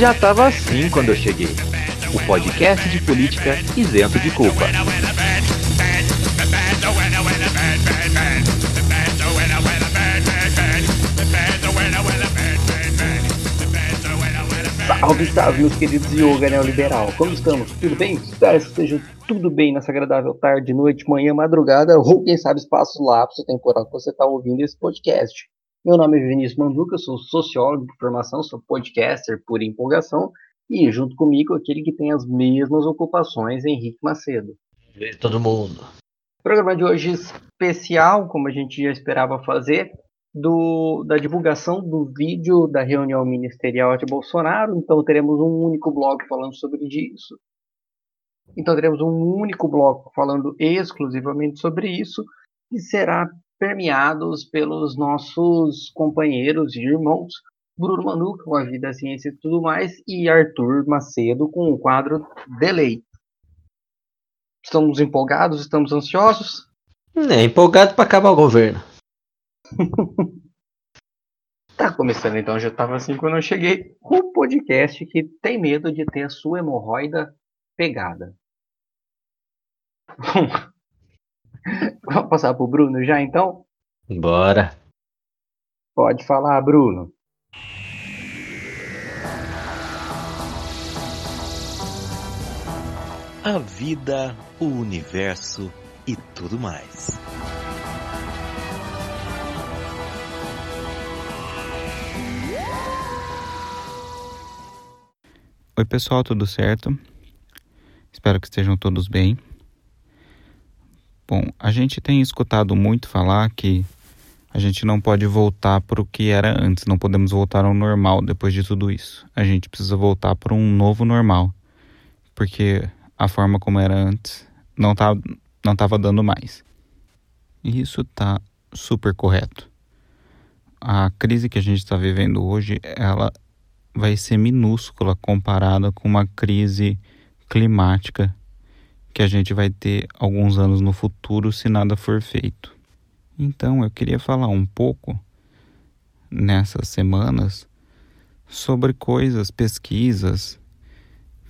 Já tava assim quando eu cheguei. O podcast de política isento de culpa. Salve, salve, meus queridos yoga neoliberal. Como estamos? Tudo bem? Espero que esteja tudo bem nessa agradável tarde, noite, manhã, madrugada, ou quem sabe espaço lapso temporal que você está ouvindo esse podcast. Meu nome é Vinícius Manduca, sou sociólogo por formação, sou podcaster por empolgação e junto comigo aquele que tem as mesmas ocupações, Henrique Macedo. Todo mundo. O programa de hoje especial, como a gente já esperava fazer, do, da divulgação do vídeo da reunião ministerial de Bolsonaro. Então teremos um único bloco falando sobre isso. Então teremos um único bloco falando exclusivamente sobre isso e será permeados pelos nossos companheiros e irmãos Bruno Manu com a Vida, a Ciência e tudo mais e Arthur Macedo com o quadro Delay. Estamos empolgados? Estamos ansiosos? É, empolgado para acabar o governo. tá começando então, já estava assim quando eu cheguei. Um podcast que tem medo de ter a sua hemorroida pegada. Vamos passar pro Bruno já então? Bora. Pode falar, Bruno. A vida, o universo e tudo mais. Oi, pessoal, tudo certo? Espero que estejam todos bem. Bom, a gente tem escutado muito falar que a gente não pode voltar para o que era antes, não podemos voltar ao normal depois de tudo isso. A gente precisa voltar para um novo normal, porque a forma como era antes não tá, não estava dando mais. E isso está super correto. A crise que a gente está vivendo hoje, ela vai ser minúscula comparada com uma crise climática que a gente vai ter alguns anos no futuro se nada for feito. Então, eu queria falar um pouco nessas semanas sobre coisas, pesquisas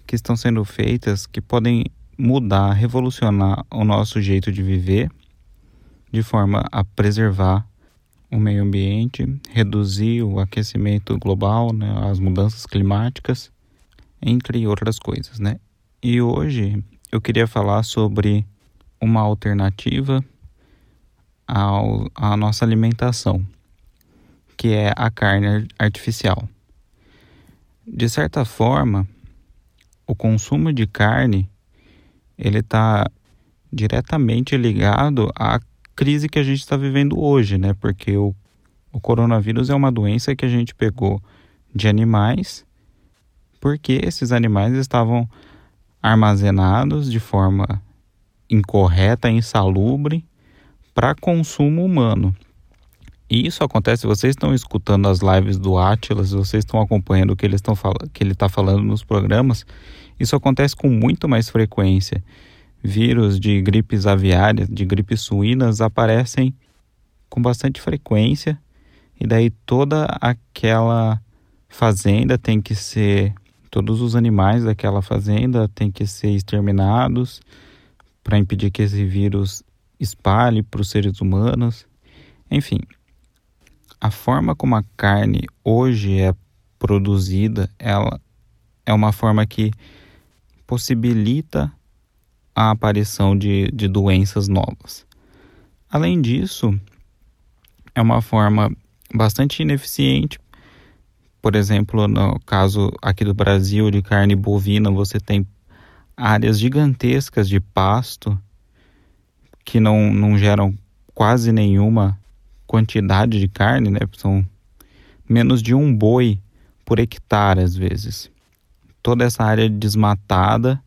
que estão sendo feitas que podem mudar, revolucionar o nosso jeito de viver de forma a preservar o meio ambiente, reduzir o aquecimento global, né, as mudanças climáticas, entre outras coisas, né? E hoje eu queria falar sobre uma alternativa ao, à nossa alimentação, que é a carne artificial. De certa forma, o consumo de carne ele está diretamente ligado à crise que a gente está vivendo hoje, né? Porque o, o coronavírus é uma doença que a gente pegou de animais, porque esses animais estavam armazenados de forma incorreta, insalubre, para consumo humano. E isso acontece, vocês estão escutando as lives do Atlas, vocês estão acompanhando o que, eles estão que ele está falando nos programas, isso acontece com muito mais frequência vírus de gripes aviárias, de gripes suínas aparecem com bastante frequência e daí toda aquela fazenda tem que ser todos os animais daquela fazenda têm que ser exterminados para impedir que esse vírus espalhe para os seres humanos. Enfim, a forma como a carne hoje é produzida, ela é uma forma que possibilita a aparição de, de doenças novas. Além disso, é uma forma bastante ineficiente. Por exemplo, no caso aqui do Brasil de carne bovina, você tem áreas gigantescas de pasto que não, não geram quase nenhuma quantidade de carne, né? São menos de um boi por hectare às vezes. Toda essa área desmatada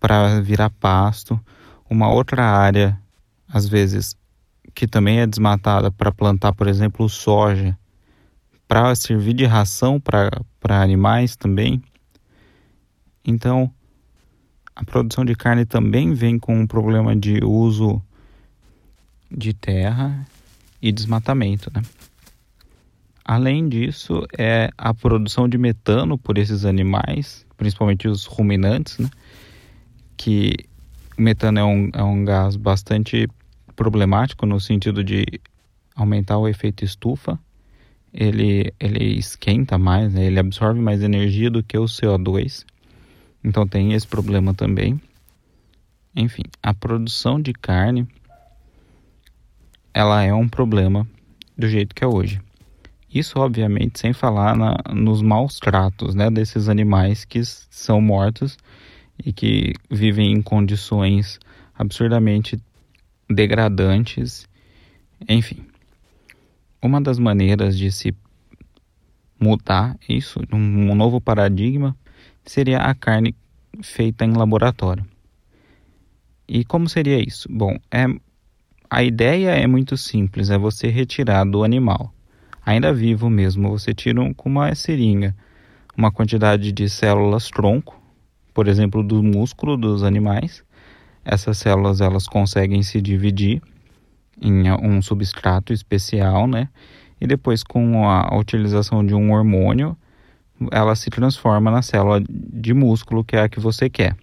para virar pasto, uma outra área, às vezes, que também é desmatada para plantar, por exemplo, soja, para servir de ração para animais também. Então, a produção de carne também vem com um problema de uso de terra e desmatamento, né? Além disso, é a produção de metano por esses animais, principalmente os ruminantes, né? Que o metano é um, é um gás bastante problemático no sentido de aumentar o efeito estufa. Ele, ele esquenta mais, né? ele absorve mais energia do que o CO2. Então tem esse problema também. Enfim, a produção de carne ela é um problema do jeito que é hoje. Isso, obviamente, sem falar na, nos maus tratos né, desses animais que são mortos e que vivem em condições absurdamente degradantes. Enfim, uma das maneiras de se mudar isso, um novo paradigma, seria a carne feita em laboratório. E como seria isso? Bom, é, a ideia é muito simples, é você retirar do animal, ainda vivo mesmo, você tira um, com uma seringa uma quantidade de células tronco, por exemplo, do músculo dos animais. Essas células elas conseguem se dividir em um substrato especial, né? E depois com a utilização de um hormônio, ela se transforma na célula de músculo que é a que você quer.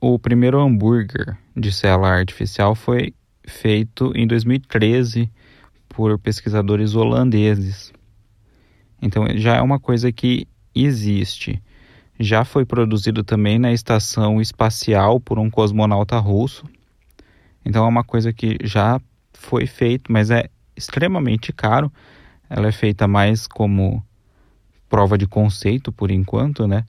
O primeiro hambúrguer de célula artificial foi feito em 2013 por pesquisadores holandeses. Então já é uma coisa que existe. Já foi produzido também na estação espacial por um cosmonauta russo. Então é uma coisa que já foi feito, mas é extremamente caro. Ela é feita mais como prova de conceito por enquanto, né?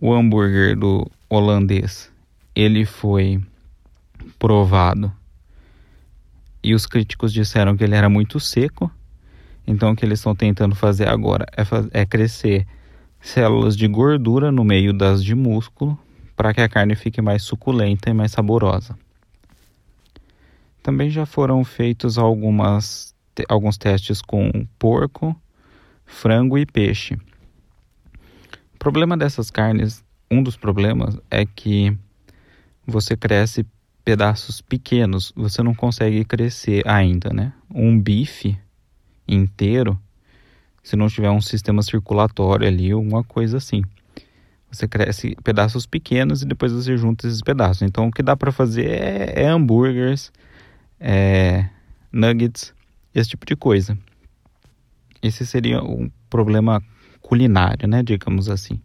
O hambúrguer do holandês, ele foi provado e os críticos disseram que ele era muito seco. Então o que eles estão tentando fazer agora é, faz é crescer células de gordura no meio das de músculo para que a carne fique mais suculenta e mais saborosa. Também já foram feitos algumas, alguns testes com porco, frango e peixe. O problema dessas carnes, um dos problemas é que você cresce pedaços pequenos, você não consegue crescer ainda, né? Um bife inteiro, se não tiver um sistema circulatório ali, alguma coisa assim. Você cresce pedaços pequenos e depois você junta esses pedaços. Então o que dá para fazer é, é hambúrgueres, é, nuggets, esse tipo de coisa. Esse seria um problema culinário, né, digamos assim.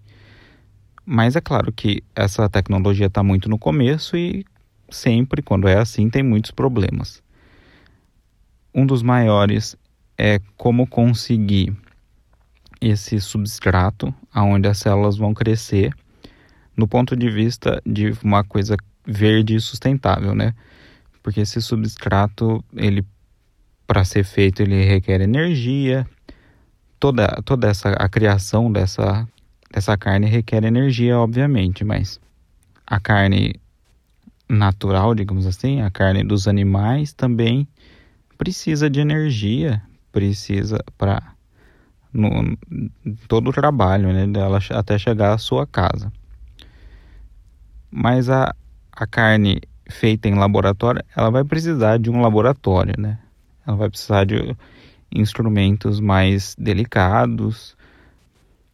Mas é claro que essa tecnologia está muito no começo e sempre, quando é assim, tem muitos problemas. Um dos maiores é como conseguir esse substrato aonde as células vão crescer no ponto de vista de uma coisa verde e sustentável, né? Porque esse substrato ele para ser feito ele requer energia. Toda toda essa a criação dessa dessa carne requer energia obviamente mas a carne natural digamos assim a carne dos animais também precisa de energia precisa para no, todo o trabalho né dela até chegar à sua casa. Mas a, a carne feita em laboratório, ela vai precisar de um laboratório, né? Ela vai precisar de instrumentos mais delicados,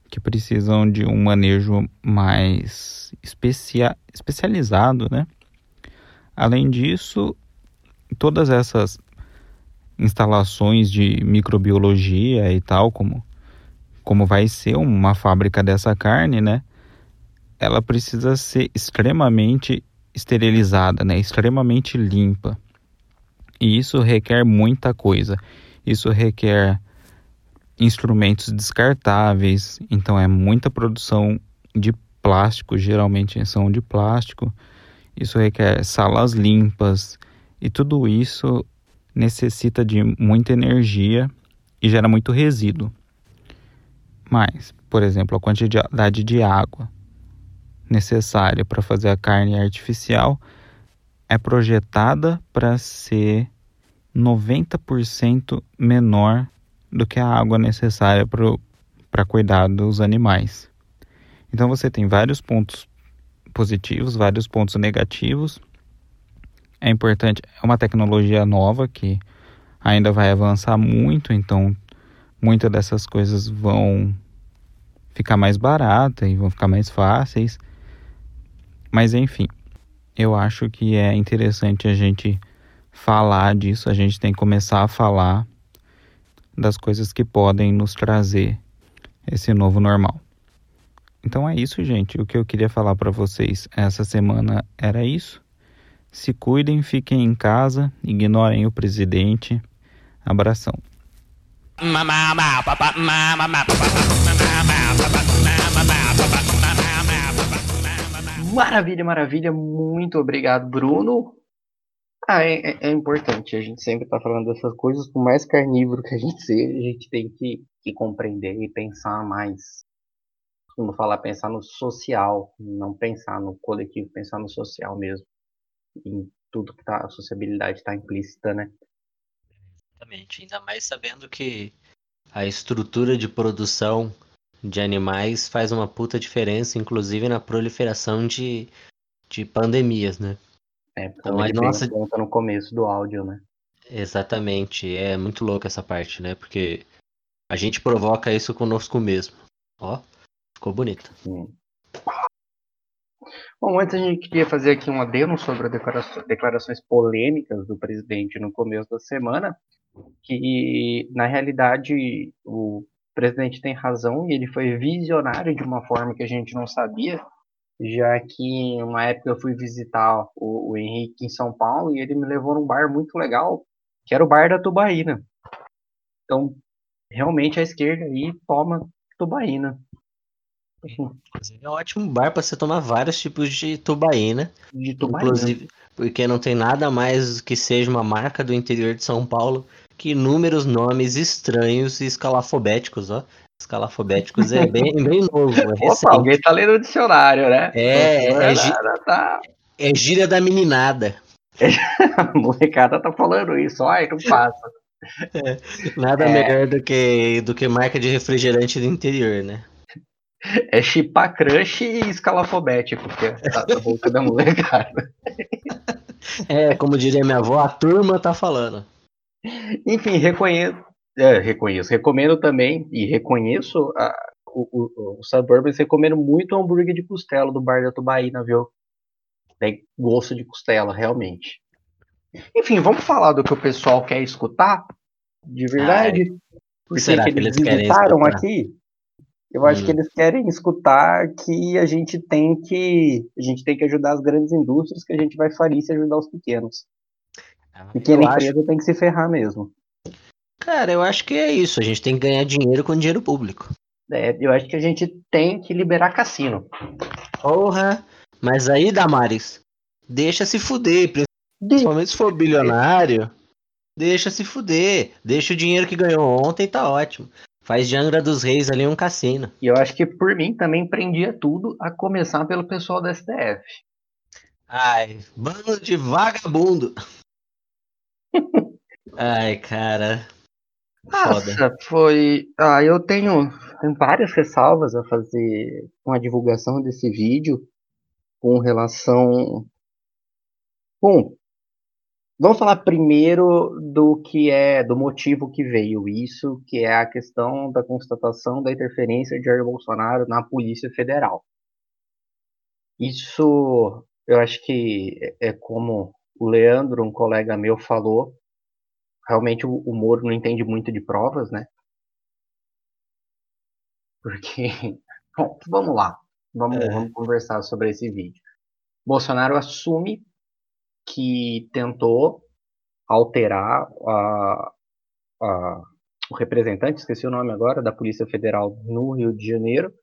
que precisam de um manejo mais especia especializado, né? Além disso, todas essas instalações de microbiologia e tal, como, como vai ser uma fábrica dessa carne, né? Ela precisa ser extremamente esterilizada, né, extremamente limpa. E isso requer muita coisa. Isso requer instrumentos descartáveis, então é muita produção de plástico, geralmente são de plástico. Isso requer salas limpas e tudo isso necessita de muita energia e gera muito resíduo. Mas, por exemplo, a quantidade de água necessária para fazer a carne artificial é projetada para ser 90% menor do que a água necessária para cuidar dos animais. Então você tem vários pontos positivos, vários pontos negativos. é importante, é uma tecnologia nova que ainda vai avançar muito, então muitas dessas coisas vão ficar mais baratas e vão ficar mais fáceis. Mas enfim, eu acho que é interessante a gente falar disso, a gente tem que começar a falar das coisas que podem nos trazer esse novo normal. Então é isso, gente. O que eu queria falar para vocês essa semana era isso. Se cuidem, fiquem em casa, ignorem o presidente. Abração. Maravilha, maravilha. Muito obrigado, Bruno. Ah, é, é, é importante. A gente sempre está falando dessas coisas. Por mais carnívoro que a gente seja, a gente tem que, que compreender e pensar mais. Como falar, pensar no social, não pensar no coletivo, pensar no social mesmo. Em tudo que tá, a sociabilidade está implícita, né? Exatamente. Ainda mais sabendo que a estrutura de produção de animais faz uma puta diferença, inclusive na proliferação de, de pandemias, né? É, então a nossa conta no começo do áudio, né? Exatamente, é muito louco essa parte, né? Porque a gente provoca isso conosco mesmo. Ó, ficou bonito. Sim. Bom, antes a gente queria fazer aqui um adendo sobre as declarações polêmicas do presidente no começo da semana, que na realidade o presidente tem razão e ele foi visionário de uma forma que a gente não sabia, já que uma época eu fui visitar o, o Henrique em São Paulo e ele me levou num bar muito legal, que era o bar da Tubaína. Então, realmente a esquerda aí toma Tubaína. É um ótimo bar para você tomar vários tipos de tubaína. De tubaína. Inclusive, porque não tem nada mais que seja uma marca do interior de São Paulo que inúmeros nomes estranhos e escalafobéticos, ó. Escalafobéticos é bem, bem novo. É Opa, alguém tá lendo o dicionário, né? É, é, é, tá... é gíria da meninada. a molecada tá falando isso, ai, não passa. É, nada é... melhor do que, do que marca de refrigerante do interior, né? É chipar crush e escalafobético, porque tá na boca da molecada. É, como diria minha avó, a turma tá falando. Enfim, reconheço, é, reconheço, recomendo também e reconheço a, o, o, o Suburbans, recomendo muito o hambúrguer de costela do Bar da Tubaína, viu? Tem gosto de costela, realmente. Enfim, vamos falar do que o pessoal quer escutar, de verdade. Ai, porque será que eles, eles visitaram aqui? Eu acho hum. que eles querem escutar que a gente tem que a gente tem que ajudar as grandes indústrias, que a gente vai falir se ajudar os pequenos. Pequena eu empresa acho... tem que se ferrar mesmo. Cara, eu acho que é isso. A gente tem que ganhar dinheiro com dinheiro público. É, eu acho que a gente tem que liberar cassino. Porra! Mas aí, Damares, deixa se fuder. Principalmente se for bilionário, deixa se fuder. Deixa o dinheiro que ganhou ontem, tá ótimo. Faz de Angra dos Reis ali um cassino. E eu acho que por mim também prendia tudo, a começar pelo pessoal da STF. Ai, bando de vagabundo. Ai, cara. Nossa, foi. Ah, eu tenho várias ressalvas a fazer com a divulgação desse vídeo com relação. Bom, Vamos falar primeiro do que é, do motivo que veio isso, que é a questão da constatação da interferência de Jair Bolsonaro na Polícia Federal. Isso, eu acho que é como o Leandro, um colega meu, falou. Realmente o, o Moro não entende muito de provas, né? Porque, bom, vamos lá, vamos, é. vamos conversar sobre esse vídeo. Bolsonaro assume que tentou alterar a, a, o representante, esqueci o nome agora, da Polícia Federal no Rio de Janeiro,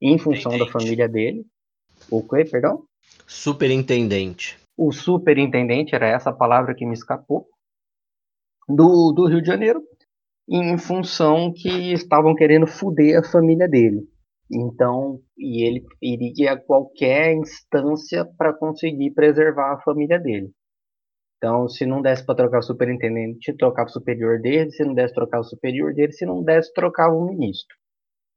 em função da família dele. O que, perdão? Superintendente. O superintendente, era essa palavra que me escapou, do, do Rio de Janeiro, em função que estavam querendo fuder a família dele. Então, e ele iria a qualquer instância para conseguir preservar a família dele. Então, se não desse para trocar o superintendente, trocava o superior dele, se não desse trocar o superior dele, se não desse, trocava o ministro.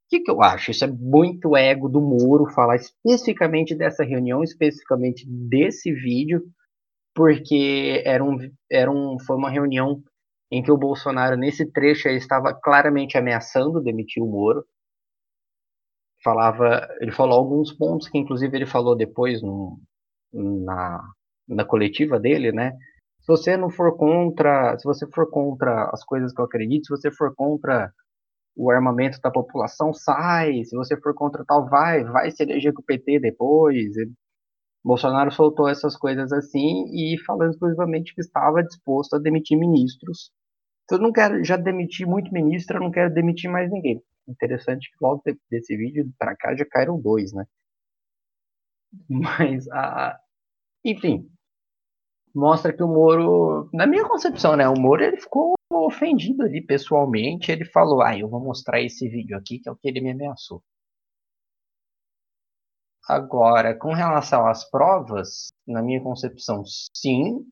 Que, que eu acho? Isso é muito ego do Moro falar especificamente dessa reunião, especificamente desse vídeo, porque era um, era um, foi uma reunião em que o Bolsonaro, nesse trecho, aí, estava claramente ameaçando demitir o Moro. Falava, ele falou alguns pontos que, inclusive, ele falou depois no, na, na coletiva dele, né? Se você não for contra, se você for contra as coisas que eu acredito, se você for contra o armamento da população, sai. Se você for contra tal, vai, vai se eleger com o PT depois. Bolsonaro soltou essas coisas assim e falando exclusivamente que estava disposto a demitir ministros. Então, eu não quero já demitir muito ministro, eu não quero demitir mais ninguém. Interessante que logo desse vídeo para cá já caíram dois, né? Mas, a, enfim, mostra que o Moro, na minha concepção, né? O Moro ele ficou ofendido ali pessoalmente. Ele falou: Ah, eu vou mostrar esse vídeo aqui, que é o que ele me ameaçou. Agora, com relação às provas, na minha concepção, sim,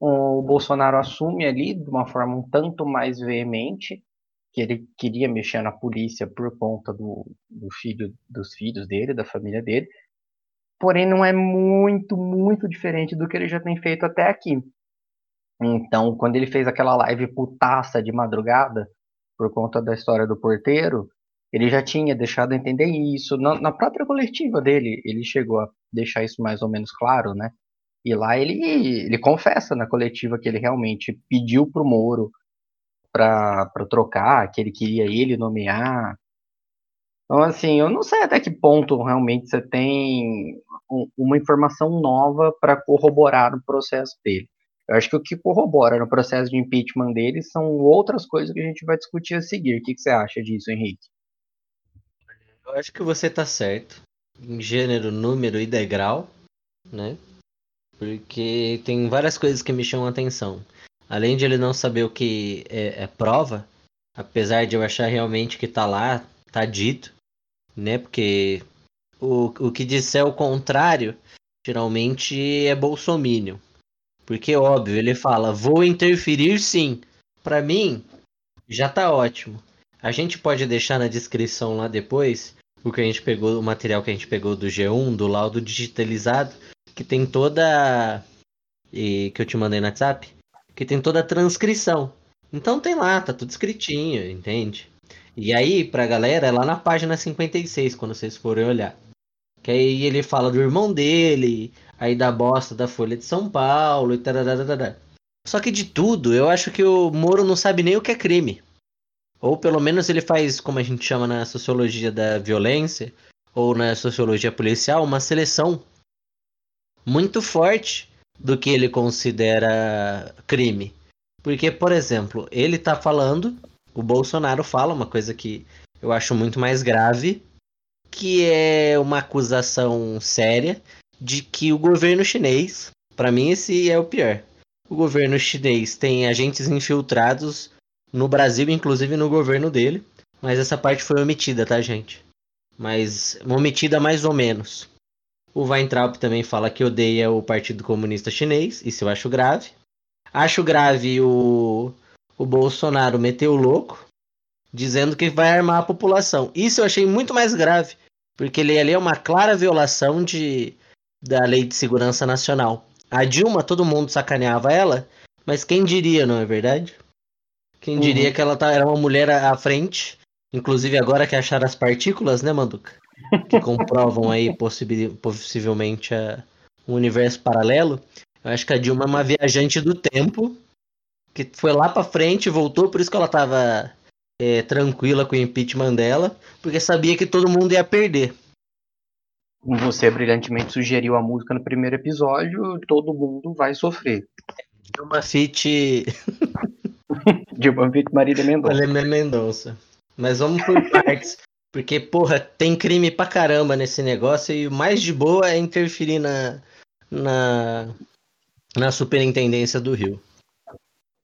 o Bolsonaro assume ali de uma forma um tanto mais veemente que ele queria mexer na polícia por conta do, do filho, dos filhos dele, da família dele. Porém, não é muito, muito diferente do que ele já tem feito até aqui. Então, quando ele fez aquela live putaça de madrugada, por conta da história do porteiro, ele já tinha deixado entender isso na, na, própria coletiva dele. Ele chegou a deixar isso mais ou menos claro, né? E lá ele, ele confessa na coletiva que ele realmente pediu pro Moro para trocar, que ele queria ele nomear. Então, assim, eu não sei até que ponto realmente você tem uma informação nova para corroborar o processo dele. Eu acho que o que corrobora no processo de impeachment dele são outras coisas que a gente vai discutir a seguir. O que, que você acha disso, Henrique? Eu acho que você tá certo. Em gênero, número e degrau, né? Porque tem várias coisas que me chamam a atenção. Além de ele não saber o que é, é prova, apesar de eu achar realmente que tá lá, tá dito, né? Porque o, o que disser o contrário, geralmente é bolsomínio. Porque, óbvio, ele fala, vou interferir sim. Para mim, já tá ótimo. A gente pode deixar na descrição lá depois o que a gente pegou, o material que a gente pegou do G1, do laudo digitalizado, que tem toda e que eu te mandei no WhatsApp, que tem toda a transcrição. Então tem lá, tá tudo escritinho, entende? E aí, pra galera, é lá na página 56, quando vocês forem olhar. Que aí ele fala do irmão dele, aí da bosta da Folha de São Paulo e tal. Só que de tudo, eu acho que o Moro não sabe nem o que é crime. Ou pelo menos ele faz, como a gente chama na sociologia da violência, ou na sociologia policial, uma seleção muito forte do que ele considera crime. Porque, por exemplo, ele tá falando, o Bolsonaro fala uma coisa que eu acho muito mais grave, que é uma acusação séria de que o governo chinês, para mim esse é o pior. O governo chinês tem agentes infiltrados no Brasil, inclusive no governo dele. Mas essa parte foi omitida, tá, gente? Mas omitida mais ou menos. O Weintraub também fala que odeia o Partido Comunista Chinês, isso eu acho grave. Acho grave o, o Bolsonaro meter o louco, dizendo que vai armar a população. Isso eu achei muito mais grave, porque ele ali é uma clara violação de, da Lei de Segurança Nacional. A Dilma, todo mundo sacaneava ela, mas quem diria, não é verdade? Quem diria uhum. que ela tá, era uma mulher à frente, inclusive agora que acharam as partículas, né, Manduca? Que comprovam aí possivelmente a, um universo paralelo. Eu acho que a Dilma é uma viajante do tempo, que foi lá pra frente, voltou, por isso que ela tava é, tranquila com o impeachment dela, porque sabia que todo mundo ia perder. Você brilhantemente sugeriu a música no primeiro episódio, todo mundo vai sofrer. Dilma Fit Dilma Vick Marília Mendonça. Marília Mendonça. Mas vamos por partes. Porque, porra, tem crime pra caramba nesse negócio e o mais de boa é interferir na, na, na superintendência do Rio.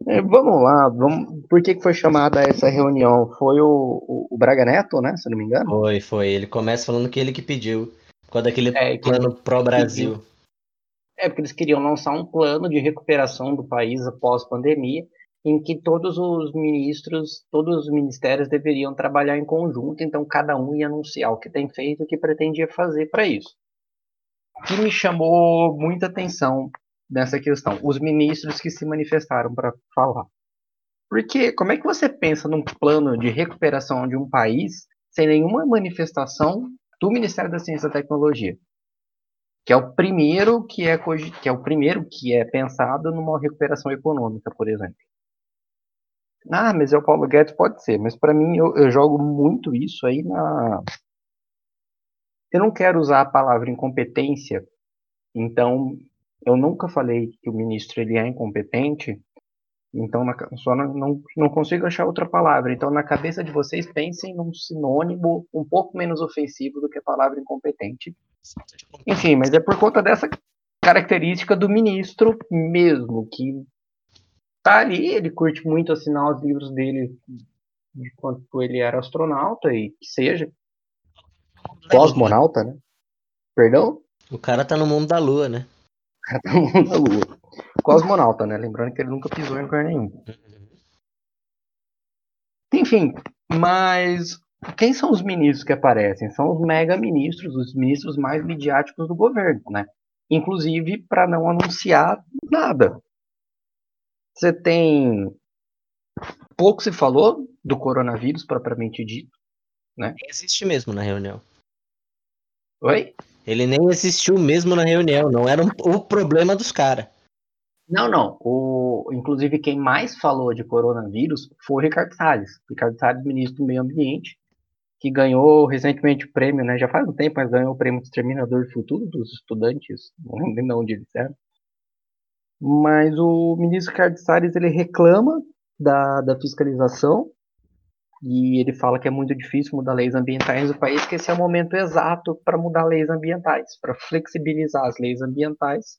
É, vamos lá, vamos... por que, que foi chamada essa reunião? Foi o, o, o, Braga Neto, né? Se não me engano? Foi, foi. Ele começa falando que ele que pediu. Por causa daquele é, plano pró-Brasil. É, porque eles queriam lançar um plano de recuperação do país após pandemia em que todos os ministros, todos os ministérios deveriam trabalhar em conjunto, então cada um ia anunciar o que tem feito e o que pretendia fazer para isso. O que me chamou muita atenção nessa questão. Os ministros que se manifestaram para falar. Porque como é que você pensa num plano de recuperação de um país sem nenhuma manifestação do Ministério da Ciência e Tecnologia? Que é o primeiro que é, que é o primeiro que é pensado numa recuperação econômica, por exemplo. Ah, mas é o Paulo Guedes, pode ser, mas para mim eu, eu jogo muito isso aí na. Eu não quero usar a palavra incompetência, então eu nunca falei que o ministro ele é incompetente, então na, só não, não, não consigo achar outra palavra. Então na cabeça de vocês pensem num sinônimo um pouco menos ofensivo do que a palavra incompetente. Enfim, mas é por conta dessa característica do ministro mesmo, que tá ali, ele curte muito assinar os livros dele de quando ele era astronauta e que seja. Cosmonauta, né? Perdão? O cara tá no mundo da lua, né? O cara tá no mundo da lua. Cosmonauta, né? Lembrando que ele nunca pisou em lugar nenhum. Enfim, mas quem são os ministros que aparecem? São os mega ministros, os ministros mais midiáticos do governo, né? Inclusive para não anunciar nada. Você tem. Pouco se falou do coronavírus, propriamente dito. Né? Existe mesmo na reunião. Oi? Ele nem existiu mesmo na reunião, não era um, o problema dos caras. Não, não. O, inclusive, quem mais falou de coronavírus foi o Ricardo Salles. Ricardo Salles, ministro do Meio Ambiente, que ganhou recentemente o prêmio, né? Já faz um tempo, mas ganhou o prêmio Exterminador do Futuro dos estudantes. Não lembro onde ele serve. Mas o ministro Ricardo Salles ele reclama da, da fiscalização e ele fala que é muito difícil mudar leis ambientais no país, que esse é o momento exato para mudar leis ambientais, para flexibilizar as leis ambientais,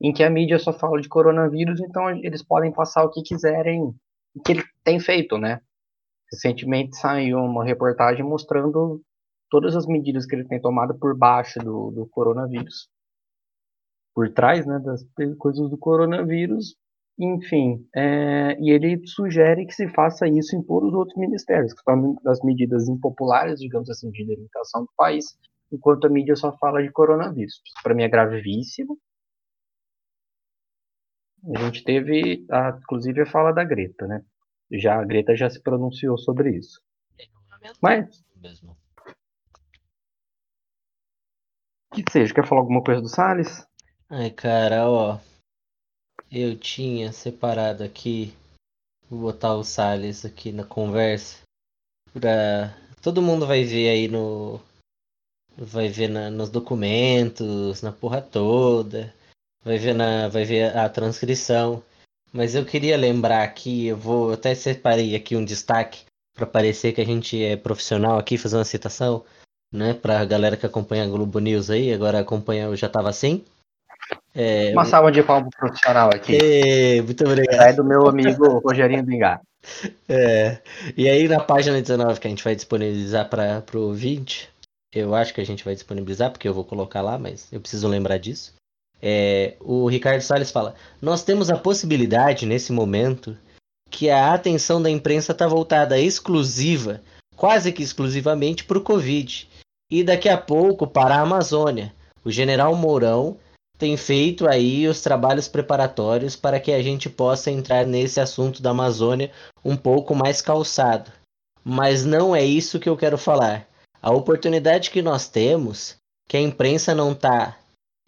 em que a mídia só fala de coronavírus, então eles podem passar o que quiserem, o que ele tem feito, né? Recentemente saiu uma reportagem mostrando todas as medidas que ele tem tomado por baixo do, do coronavírus por trás né, das coisas do coronavírus, enfim, é, e ele sugere que se faça isso em todos os outros ministérios, que são das medidas impopulares, digamos assim, de limitação do país, enquanto a mídia só fala de coronavírus. Para mim é gravíssimo. A gente teve, a, inclusive, a fala da Greta, né? Já a Greta já se pronunciou sobre isso. Mas que seja, quer falar alguma coisa do Salles? Ai, cara, ó. Eu tinha separado aqui. Vou botar o Salles aqui na conversa. Pra. Todo mundo vai ver aí no. Vai ver na, nos documentos, na porra toda. Vai ver, na, vai ver a transcrição. Mas eu queria lembrar aqui, eu vou. Até separei aqui um destaque para parecer que a gente é profissional aqui, fazer uma citação, né? Pra galera que acompanha a Globo News aí, agora acompanha o Já Tava Assim. É, Uma salva de palmas profissional aqui. É, muito obrigado. É do meu amigo Rogerinho Bingar. É. E aí na página 19 que a gente vai disponibilizar para o ouvinte, eu acho que a gente vai disponibilizar, porque eu vou colocar lá, mas eu preciso lembrar disso. É, o Ricardo Salles fala: Nós temos a possibilidade, nesse momento, que a atenção da imprensa está voltada exclusiva, quase que exclusivamente, para o Covid. E daqui a pouco para a Amazônia. O general Mourão tem feito aí os trabalhos preparatórios para que a gente possa entrar nesse assunto da Amazônia um pouco mais calçado. Mas não é isso que eu quero falar. A oportunidade que nós temos, que a imprensa não está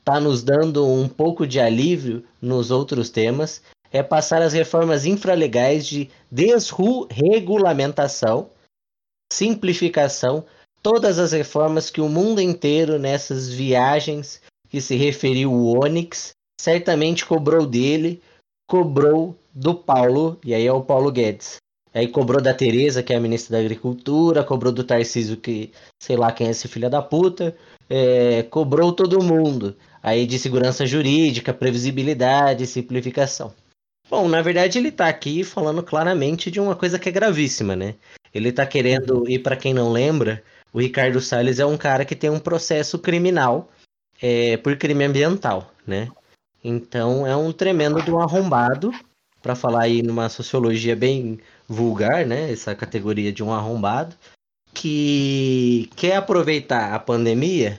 tá nos dando um pouco de alívio nos outros temas, é passar as reformas infralegais de desregulamentação, simplificação, todas as reformas que o mundo inteiro nessas viagens que se referiu o Onyx, certamente cobrou dele, cobrou do Paulo, e aí é o Paulo Guedes. Aí cobrou da Tereza, que é a ministra da Agricultura, cobrou do Tarcísio, que sei lá quem é esse filho da puta, é, cobrou todo mundo. Aí de segurança jurídica, previsibilidade, simplificação. Bom, na verdade ele tá aqui falando claramente de uma coisa que é gravíssima, né? Ele tá querendo, e para quem não lembra, o Ricardo Salles é um cara que tem um processo criminal é, por crime ambiental, né? Então é um tremendo de um arrombado, para falar aí numa sociologia bem vulgar, né? Essa categoria de um arrombado, que quer aproveitar a pandemia,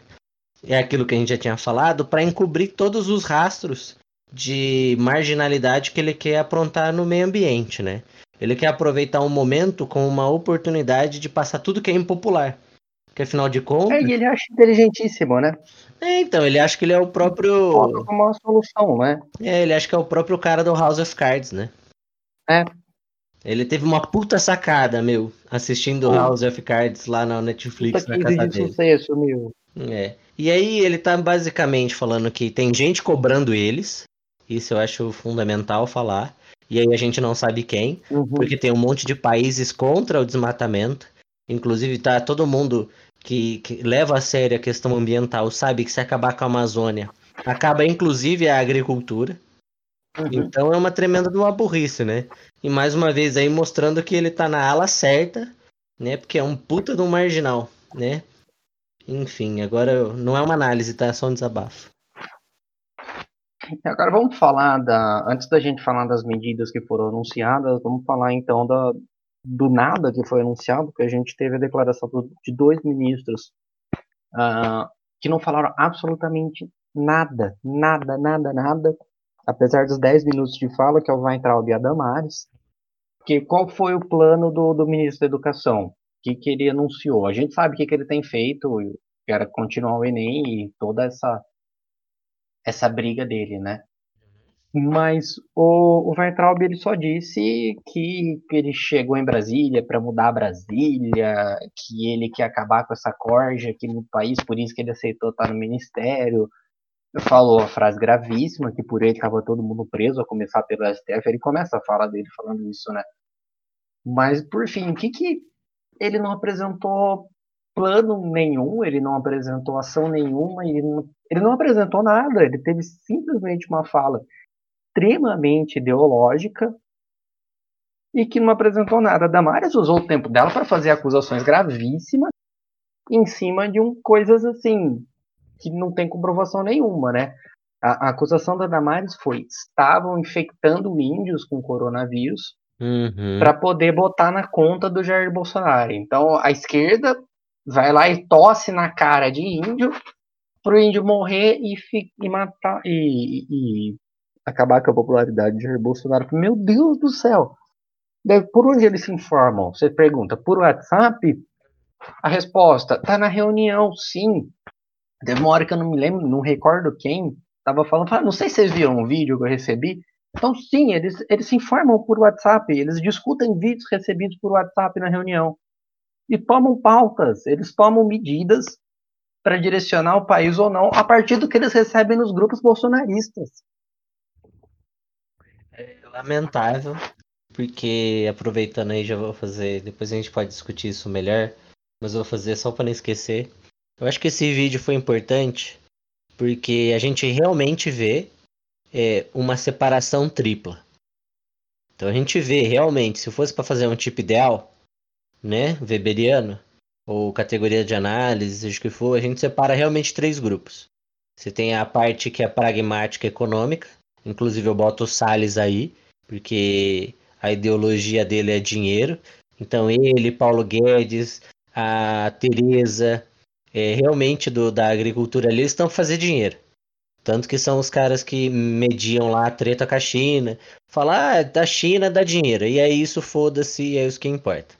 é aquilo que a gente já tinha falado, para encobrir todos os rastros de marginalidade que ele quer aprontar no meio ambiente, né? Ele quer aproveitar um momento com uma oportunidade de passar tudo que é impopular. Que afinal de contas. É, e ele acha inteligentíssimo, né? É, então, ele acha que ele é o próprio. Como uma solução, né? É, ele acha que é o próprio cara do House of Cards, né? É. Ele teve uma puta sacada, meu, assistindo House of Cards lá na Netflix Puta na casa de dele. sucesso, meu. É. E aí ele tá basicamente falando que tem gente cobrando eles. Isso eu acho fundamental falar. E aí a gente não sabe quem, Uhum. porque tem um monte de países contra o desmatamento. Inclusive tá todo mundo que, que leva a sério a questão ambiental sabe que se acabar com a Amazônia, acaba inclusive a agricultura. Uhum. Então é uma tremenda de uma burrice, né? E mais uma vez aí mostrando que ele tá na ala certa, né? Porque é um puta de um marginal, né? Enfim, agora não é uma análise, tá? É só um desabafo. Agora vamos falar da. Antes da gente falar das medidas que foram anunciadas, vamos falar então da, do nada que foi anunciado, porque a gente teve a declaração de dois ministros ah, que não falaram absolutamente nada, nada, nada, nada, apesar dos 10 minutos de fala, que é o Weintraub e a Damares. Que qual foi o plano do, do ministro da Educação? O que, que ele anunciou? A gente sabe o que, que ele tem feito, que era continuar o Enem e toda essa essa briga dele, né? Mas o, o Weintraub ele só disse que, que ele chegou em Brasília para mudar Brasília, que ele quer acabar com essa corja aqui no país, por isso que ele aceitou estar no ministério. Falou a frase gravíssima, que por ele estava todo mundo preso, a começar pelo STF. Ele começa a fala dele falando isso, né? Mas, por fim, o que que ele não apresentou plano nenhum, ele não apresentou ação nenhuma, ele não, ele não apresentou nada, ele teve simplesmente uma fala extremamente ideológica e que não apresentou nada. A Damares usou o tempo dela para fazer acusações gravíssimas em cima de um, coisas assim que não tem comprovação nenhuma, né? A, a acusação da Damares foi: estavam infectando índios com coronavírus Uhum. para poder botar na conta do Jair Bolsonaro. Então a esquerda vai lá e tosse na cara de índio pro índio morrer e, e matar e, e acabar com a popularidade de Jair Bolsonaro. Meu Deus do céu! Por onde eles se informam? Você pergunta, por WhatsApp? A resposta, tá na reunião, sim. Teve uma hora que eu não me lembro, não recordo quem, tava falando, "Ah, não sei se vocês viram um vídeo que eu recebi, então, sim, eles, eles se informam por WhatsApp, eles discutem vídeos recebidos por WhatsApp na reunião. E tomam pautas, eles tomam medidas para direcionar o país ou não a partir do que eles recebem nos grupos bolsonaristas. Lamentável, porque aproveitando aí já vou fazer, depois a gente pode discutir isso melhor, mas vou fazer só para não esquecer. Eu acho que esse vídeo foi importante porque a gente realmente vê é, uma separação tripla. Então a gente vê realmente, se fosse para fazer um tipo ideal, né, weberiano, ou categoria de análise, seja o que for, a gente separa realmente três grupos. Você tem a parte que é pragmática econômica, inclusive eu boto o Salles aí, porque a ideologia dele é dinheiro. Então ele, Paulo Guedes, a Tereza, é, realmente do, da agricultura ali, eles estão fazer dinheiro. Tanto que são os caras que mediam lá a treta com a China. Falar, ah, da China dá dinheiro. E é isso, foda-se, é isso que importa.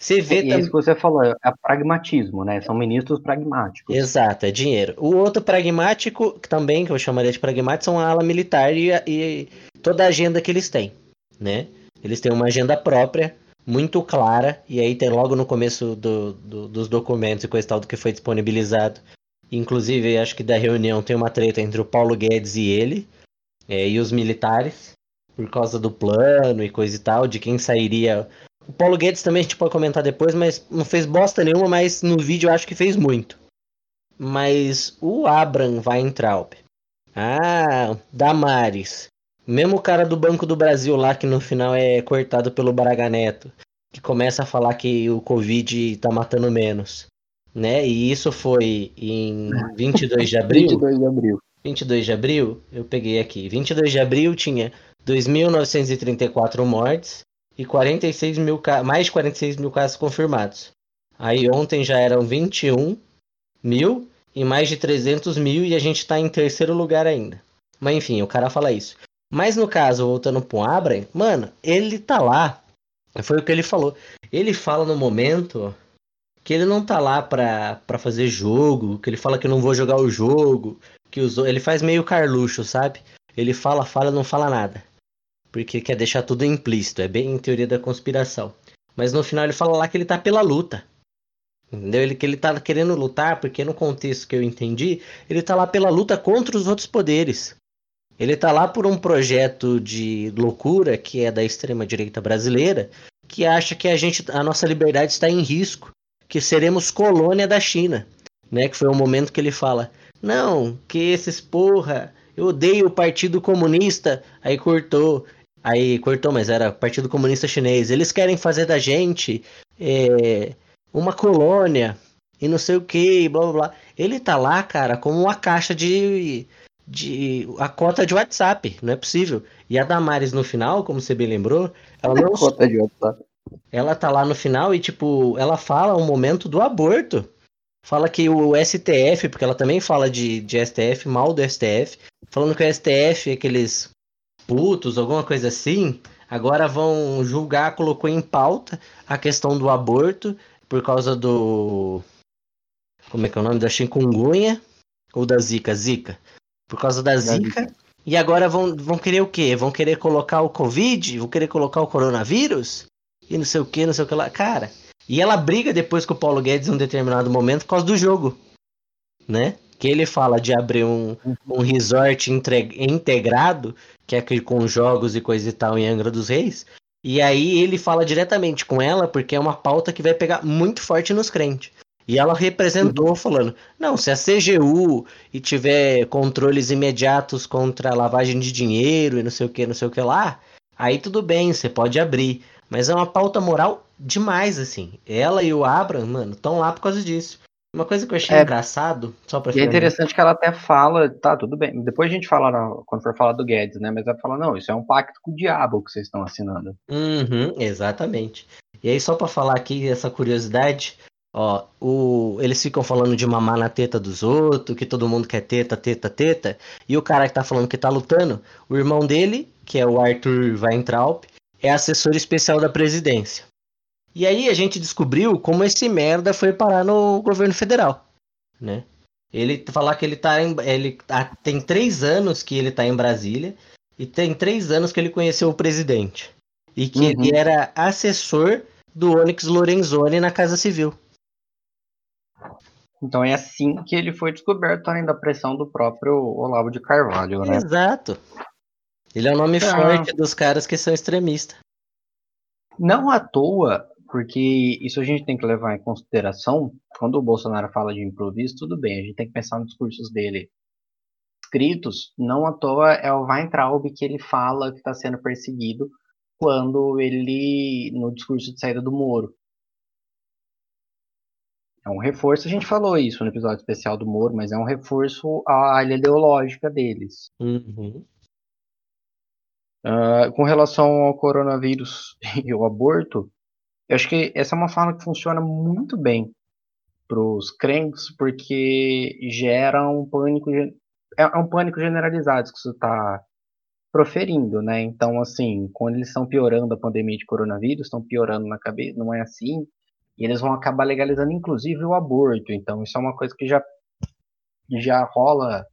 Você vê E é também. isso que você falou, é pragmatismo, né? São ministros pragmáticos. Exato, é dinheiro. O outro pragmático, que também, que eu chamaria de pragmático, são a ala militar e, e toda a agenda que eles têm, né? Eles têm uma agenda própria, muito clara, e aí tem logo no começo do, do- dos documentos e coisa e tal do que foi disponibilizado. Inclusive, acho que da reunião tem uma treta entre o Paulo Guedes e ele, é, e os militares, por causa do plano e coisa e tal, de quem sairia. O Paulo Guedes também a gente pode comentar depois, mas não fez bosta nenhuma, mas no vídeo eu acho que fez muito. Mas o Abram Weintraub, ah, Damares, mesmo o cara do Banco do Brasil lá que no final é cortado pelo Braga Neto, que começa a falar que o Covid tá matando menos, né? E isso foi em 22 de abril. 22 de abril. 22 de abril, eu peguei aqui. 22 de abril tinha 2.934 mortes e 46 mil mais de 46 mil casos confirmados. Aí ontem já eram 21 mil e mais de 300 mil e a gente está em terceiro lugar ainda. Mas enfim, o cara fala isso. Mas no caso, voltando pro Abra, mano, ele tá lá. Foi o que ele falou. Ele fala no momento que ele não tá lá pra, pra fazer jogo, que ele fala que não vou jogar o jogo, que os, ele faz meio Carluxo, sabe? Ele fala, fala, não fala nada. Porque quer deixar tudo implícito, é bem em teoria da conspiração. Mas no final ele fala lá que ele tá pela luta. Entendeu? Ele, que ele tá querendo lutar, porque no contexto que eu entendi, ele tá lá pela luta contra os outros poderes. Ele tá lá por um projeto de loucura que é da extrema direita brasileira, que acha que a gente, a nossa liberdade está em risco, que seremos colônia da China, né? Que foi o momento que ele fala: "Não, que esses porra, eu odeio o Partido Comunista". Aí cortou, aí cortou, mas era Partido Comunista Chinês. Eles querem fazer da gente é, uma colônia e não sei o que, blá blá blá. Ele tá lá, cara, como uma caixa de de a cota de WhatsApp, não é possível. E a Damares no final, como você bem lembrou, ela não Cota de WhatsApp. ela tá lá no final e tipo, ela fala o momento do aborto. Fala que o STF, porque ela também fala de, de STF, mal do STF, falando que o STF, aqueles putos, alguma coisa assim, agora vão julgar, colocou em pauta a questão do aborto por causa do como é que é o nome da chikungunya ou da zika, zika. Por causa da Zika. E agora vão, vão querer o quê? Vão querer colocar o Covid? Vão querer colocar o coronavírus? E não sei o que, não sei o que lá. Cara, e ela briga depois com o Paulo Guedes em um determinado momento por causa do jogo. Né? Que ele fala de abrir um, um resort entre- integrado, que é aquele com jogos e coisa e tal em Angra dos Reis. E aí ele fala diretamente com ela, porque é uma pauta que vai pegar muito forte nos crentes. E ela representou falando: não, se a CGU e tiver controles imediatos contra a lavagem de dinheiro e não sei o que, não sei o que lá, aí tudo bem, você pode abrir. Mas é uma pauta moral demais, assim. Ela e o Abram, mano, estão lá por causa disso. Uma coisa que eu achei É. engraçado, só pra E é interessante que ela até fala, tá, tudo bem. Depois a gente fala, na- quando for falar do Guedes, né? Mas ela fala, não, isso é um pacto com o diabo que vocês estão assinando. Uhum, exatamente. E aí, só pra falar aqui essa curiosidade, ó, o, eles ficam falando de mamar na teta dos outros, que todo mundo quer teta, teta, teta, e o cara que tá falando que tá lutando, o irmão dele, que é o Arthur Weintraub, é assessor especial da presidência. E aí a gente descobriu como esse merda foi parar no governo federal, né? Ele falar que ele tá em, ele tá- tem três anos que ele tá em Brasília e tem três anos que ele conheceu o presidente e que Uhum. ele era assessor do Onyx Lorenzoni na Casa Civil. Então é assim que ele foi descoberto, além da pressão do próprio Olavo de Carvalho, né? Exato. Ele é o nome Ah. forte dos caras que são extremistas. Não à toa, porque isso a gente tem que levar em consideração, quando o Bolsonaro fala de improviso, tudo bem, a gente tem que pensar nos discursos dele escritos, não à toa é o Weintraub que ele fala que está sendo perseguido quando ele, no discurso de saída do Moro. É um reforço, a gente falou isso no episódio especial do Moro, mas é um reforço à área ideológica deles. Uhum. Ah, com relação ao coronavírus e ao aborto, eu acho que essa é uma fala que funciona muito bem para os crentes, porque gera um pânico, é é um pânico generalizado que você está proferindo, né? Então, assim, quando eles estão piorando a pandemia de coronavírus, estão piorando na cabeça, não é assim, e eles vão acabar legalizando inclusive o aborto. Então, isso é uma coisa que já, já rola,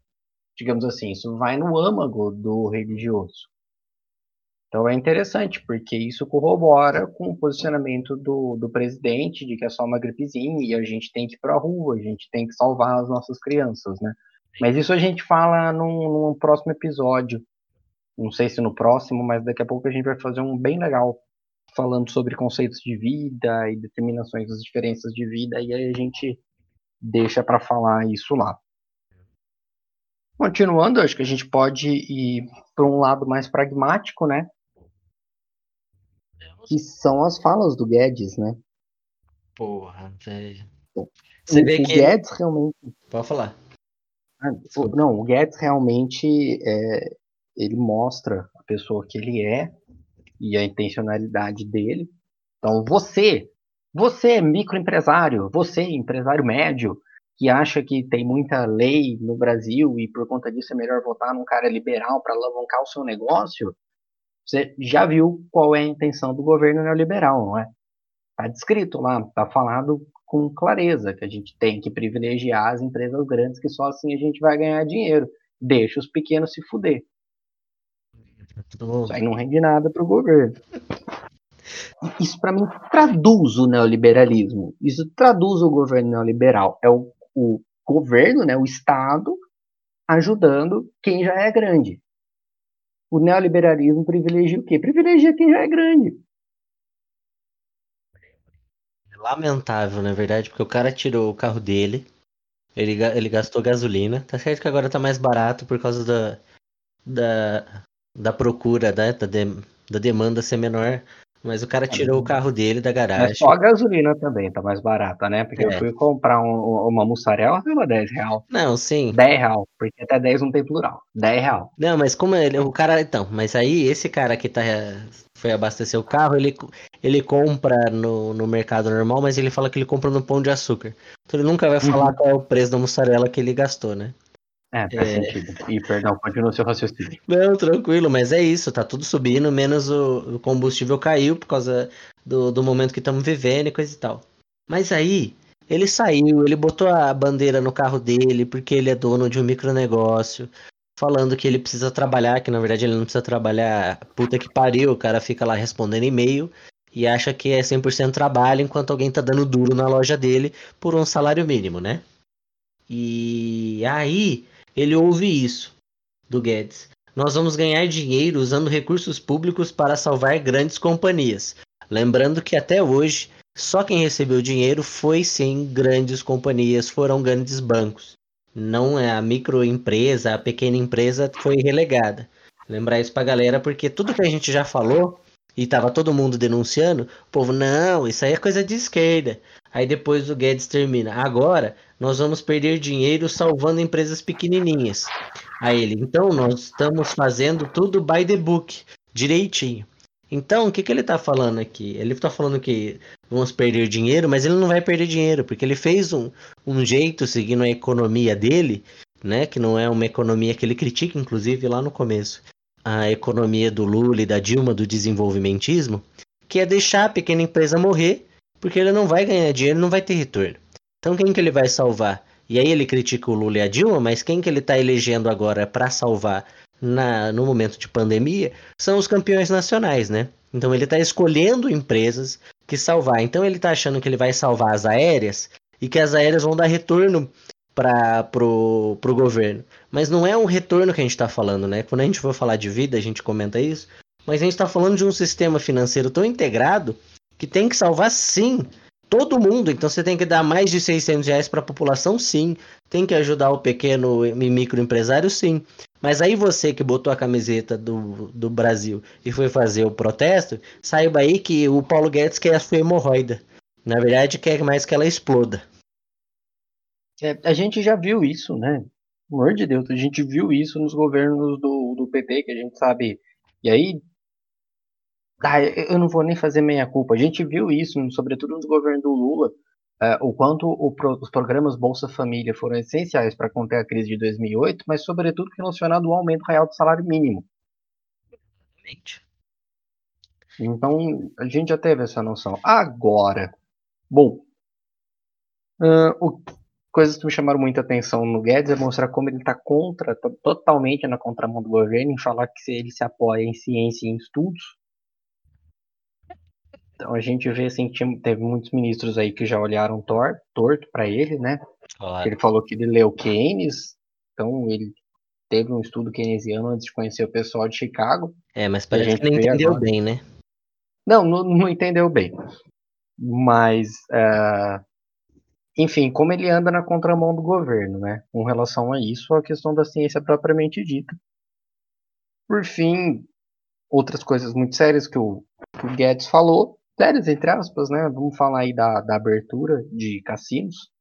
digamos assim, isso vai no âmago do religioso. Então é interessante, porque isso corrobora com o posicionamento do, do presidente de que é só uma gripezinha e a gente tem que ir pra rua, a gente tem que salvar as nossas crianças, né? Mas isso a gente fala num, num próximo episódio. Não sei se no próximo, mas daqui a pouco a gente vai fazer um bem legal falando sobre conceitos de vida e determinações das diferenças de vida, e aí a gente deixa para falar isso lá. Continuando, acho que a gente pode ir para um lado mais pragmático, né? Que são as falas do Guedes, né? Porra, velho. O- Você o, vê o que. Guedes realmente. Pode falar. ah, o- não, o Guedes realmente é, ele mostra a pessoa que ele é e a intencionalidade dele. Então, você, você, microempresário, você, empresário médio, que acha que tem muita lei no Brasil e por conta disso é melhor votar num cara liberal para alavancar o seu negócio, você já viu qual é a intenção do governo neoliberal, não é? Está descrito lá, está falado com clareza que a gente tem que privilegiar as empresas grandes, que só assim a gente vai ganhar dinheiro. Deixa os pequenos se fuder. Isso aí não rende nada para o governo. Isso para mim traduz o neoliberalismo. Isso traduz o governo neoliberal. É o, o governo, né, o Estado, ajudando quem já é grande. O neoliberalismo privilegia o quê? Privilegia quem já é grande lamentável, na verdade, porque o cara tirou o carro dele, ele, ele gastou gasolina. Tá certo que agora tá mais barato por causa da, da, da procura, né, da, de, da demanda ser menor. Mas o cara tirou o carro dele da garagem. Mas só a gasolina também tá mais barata, né? Porque é. eu fui comprar um, uma mussarela, tava 10 real. Não, sim. 10 real, porque até 10 não tem plural. 10 real. Não, mas como ele, o cara, então, mas aí esse cara que tá foi abastecer o carro, ele, ele compra no, no mercado normal, mas ele fala que ele compra no pão de açúcar. Então ele nunca vai falar uhum. qual é o preço da mussarela que ele gastou, né? É, faz é... sentido. E perdão, continua seu raciocínio. Não, tranquilo, mas é isso, tá tudo subindo, menos o, o combustível caiu por causa do, do momento que estamos vivendo e coisa e tal. Mas aí, ele saiu, ele botou a bandeira no carro dele porque ele é dono de um micronegócio, falando que ele precisa trabalhar, que na verdade ele não precisa trabalhar, puta que pariu, o cara fica lá respondendo e-mail e acha que é 100% trabalho enquanto alguém tá dando duro na loja dele por um salário mínimo, né? E aí, ele ouve isso do Guedes. Nós vamos ganhar dinheiro usando recursos públicos para salvar grandes companhias. Lembrando que até hoje, só quem recebeu dinheiro foi sim grandes companhias, foram grandes bancos. Não é a microempresa, a pequena empresa foi relegada. Lembrar isso pra galera, porque tudo que a gente já falou e tava todo mundo denunciando, o povo, não, isso aí é coisa de esquerda. Aí depois o Guedes termina. Agora nós vamos perder dinheiro salvando empresas pequenininhas. Aí ele, então nós estamos fazendo tudo by the book, direitinho. Então, o que, que ele está falando aqui? Ele está falando que vamos perder dinheiro, mas ele não vai perder dinheiro, porque ele fez um, um jeito, seguindo a economia dele, né? Que não é uma economia que ele critica, inclusive, lá no começo. A economia do Lula e da Dilma, do desenvolvimentismo, que é deixar a pequena empresa morrer, porque ele não vai ganhar dinheiro, não vai ter retorno. Então quem que ele vai salvar? E aí ele critica o Lula e a Dilma, mas quem que ele está elegendo agora para salvar na, no momento de pandemia são os campeões nacionais, né? Então ele está escolhendo empresas que salvar. Então ele está achando que ele vai salvar as aéreas e que as aéreas vão dar retorno para pro, governo. Mas não é um retorno que a gente está falando, né? Quando a gente for falar de vida, a gente comenta isso. Mas a gente está falando de um sistema financeiro tão integrado que tem que salvar sim todo mundo. Então você tem que dar mais de 600 reais para a população, sim. Tem que ajudar o pequeno e microempresário, sim. Mas aí você que botou a camiseta do, do Brasil e foi fazer o protesto, saiba aí que o Paulo Guedes quer a sua hemorroida. Na verdade, quer mais que ela exploda. É, a gente já viu isso, né? Pelo amor de Deus, a gente viu isso nos governos do, do PT, que a gente sabe. E aí, ah, eu não vou nem fazer meia culpa. A gente viu isso, sobretudo no governo do Lula, uh, o quanto o pro, os programas Bolsa Família foram essenciais para conter a crise de 2008, mas sobretudo relacionado ao aumento real do salário mínimo. Então, a gente já teve essa noção. Agora, bom, uh, o, coisas que me chamaram muita atenção no Guedes é mostrar como ele está contra, tá totalmente na contramão do governo, em falar que ele se apoia em ciência e em estudos, então a gente vê assim que teve muitos ministros aí que já olharam tor, torto para ele, né? Claro. Ele falou que ele leu Keynes, então ele teve um estudo keynesiano antes de conhecer o pessoal de Chicago. É, mas para a gente não entendeu agora. bem, né? Não, não, não, entendeu bem. Mas, uh, enfim, como ele anda na contramão do governo, né? Com relação a isso, a questão da ciência propriamente dita. Por fim, outras coisas muito sérias que o, que o Guedes falou sérias, entre aspas, né? Vamos falar aí da, da abertura de cassinos.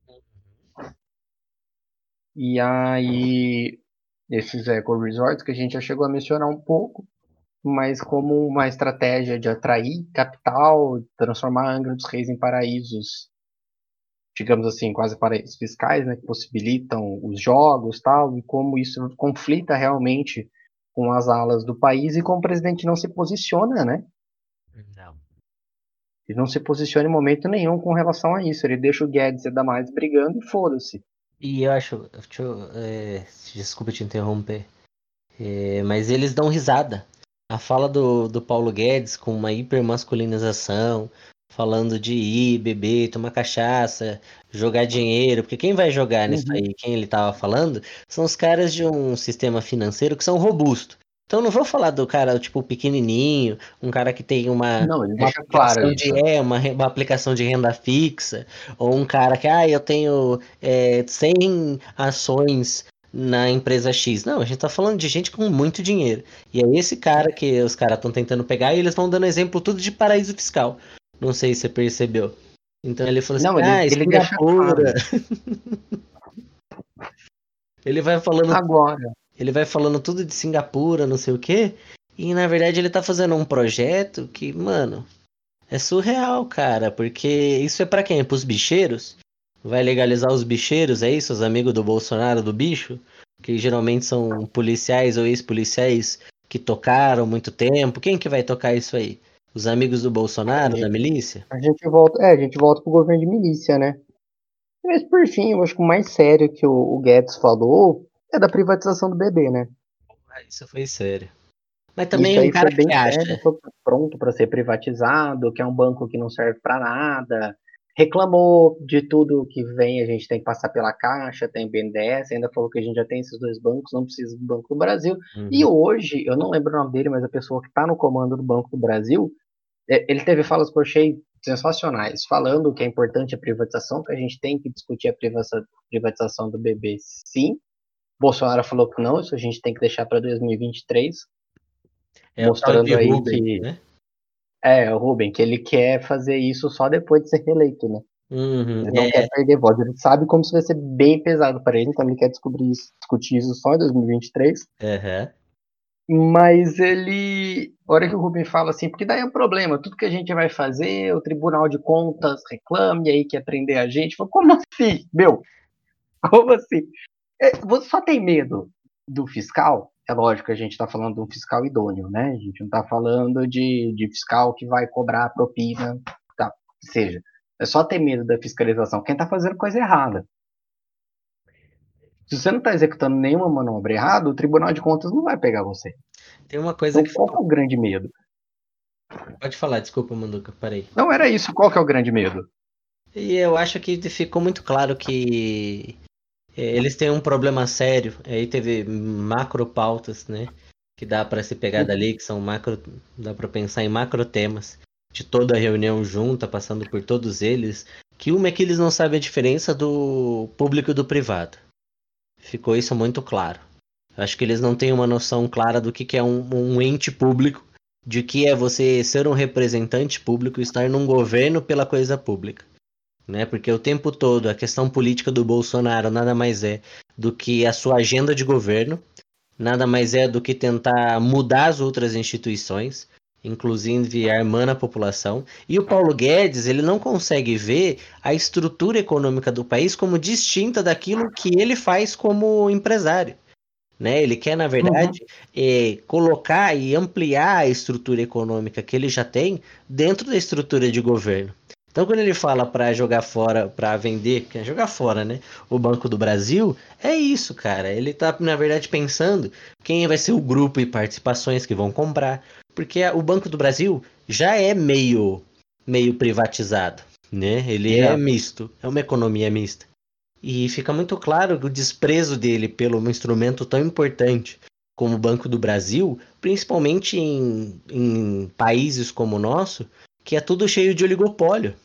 E aí, esses eco resorts que a gente já chegou a mencionar um pouco, mas como uma estratégia de atrair capital, transformar a Angra dos Reis em paraísos digamos assim, quase paraísos fiscais, né, que possibilitam os jogos tal, e como isso conflita realmente com as alas do país e como o presidente não se posiciona, né? Ele não se posiciona em momento nenhum com relação a isso. Ele deixa o Guedes e Damares brigando e foda-se. E eu acho. Deixa eu, é, desculpa te interromper. É, mas eles dão risada. A fala do, do Paulo Guedes com uma hipermasculinização, falando de ir, beber, tomar cachaça, jogar dinheiro, porque quem vai jogar nisso Uhum. aí, quem ele tava falando, são os caras de um sistema financeiro que são robustos. Então não vou falar do cara, tipo, pequenininho, um cara que tem uma, Não, uma claro aplicação isso. de, é, uma, uma aplicação de renda fixa, ou um cara que, ah, eu tenho é, 100 ações na empresa X. Não, a gente tá falando de gente com muito dinheiro. E é esse cara que os caras estão tentando pegar e eles vão dando exemplo tudo de paraíso fiscal. Não sei se você percebeu. Então ele falou assim, Não, ele- ah, ele Singapura. ele vai falando Agora, ele vai falando tudo de Singapura, não sei o quê. E na verdade ele tá fazendo um projeto que, mano, é surreal, cara. Porque isso é pra quem? É pros bicheiros? Vai legalizar os bicheiros, é isso? Os amigos do Bolsonaro do bicho? Que geralmente são policiais ou ex-policiais que tocaram muito tempo. Quem que vai tocar isso aí? Os amigos do Bolsonaro, da milícia? a gente volta, é, a gente volta pro governo de milícia, né? Mas por fim, eu acho que o mais sério que o, o Guedes falou é da privatização do bebê, né? Ah, Isso foi sério. Mas também é um cara que acha. sério, foi pronto para ser privatizado, que é um banco que não serve para nada. Reclamou de tudo que vem, a gente tem que passar pela Caixa, tem BNDES, ainda falou que a gente já tem esses dois bancos, não precisa do Banco do Brasil. Uhum. E hoje, eu não lembro o nome dele, mas a pessoa que está no comando do Banco do Brasil, é, ele teve falas que eu achei sensacionais, falando que é importante a privatização, que a gente tem que discutir a privatiza- privatização do BB, sim. Bolsonaro falou que não, isso a gente tem que deixar para 2023. É mostrando aí que- né? É, o Rubem, que ele quer fazer isso só depois de ser reeleito, né? Uhum, Ele não é, quer perder voto. Ele sabe como isso vai ser bem pesado para ele, então ele quer descobrir isso, discutir isso só em 2023. aham. Mas ele. A hora que o Rubem fala assim, porque daí é um problema, tudo que a gente vai fazer, o Tribunal de Contas reclame, aí quer prender a gente. Fala, como assim, meu? Como assim? É, você só tem medo do fiscal? É lógico que a gente está falando de um fiscal idôneo, né? A gente não está falando de, de fiscal que vai cobrar propina, tá? Seja. É só ter medo da fiscalização. Quem está fazendo coisa errada. Se você não está executando nenhuma manobra errada, o Tribunal de Contas não vai pegar você. Tem uma coisa Então, que qual que é o grande medo? pode falar, desculpa, Manduca, parei. Não era isso, qual que é o grande medo? E eu acho que ficou muito claro que eles têm um problema sério. Aí teve macro pautas, né? Que dá pra se pegar dali, que são macro. Dá pra pensar em macro temas de toda a reunião junta, passando por todos eles. Que uma é que eles não sabem a diferença do público e do privado. Ficou isso muito claro. Acho que eles não têm uma noção clara do que, que é um, um ente público, de que é você ser um representante público e estar num governo pela coisa pública né? Porque o tempo todo a questão política do Bolsonaro nada mais é do que a sua agenda de governo, nada mais é do que tentar mudar as outras instituições, inclusive armando a população. E o Paulo Guedes, ele não consegue ver a estrutura econômica do país como distinta daquilo que ele faz como empresário. Né? Ele quer, na verdade, eh, colocar e ampliar a estrutura econômica que ele já tem dentro da estrutura de governo. Então, quando ele fala para jogar fora, para vender, quer jogar fora, né? O Banco do Brasil, é isso, cara. Ele tá, na verdade, pensando quem vai ser o grupo e participações que vão comprar. Porque o Banco do Brasil já é meio, meio privatizado, né? Ele é Já. misto, é uma economia mista. E fica muito claro que o desprezo dele pelo um instrumento tão importante como o Banco do Brasil, principalmente em, em países como o nosso, que é tudo cheio de oligopólio.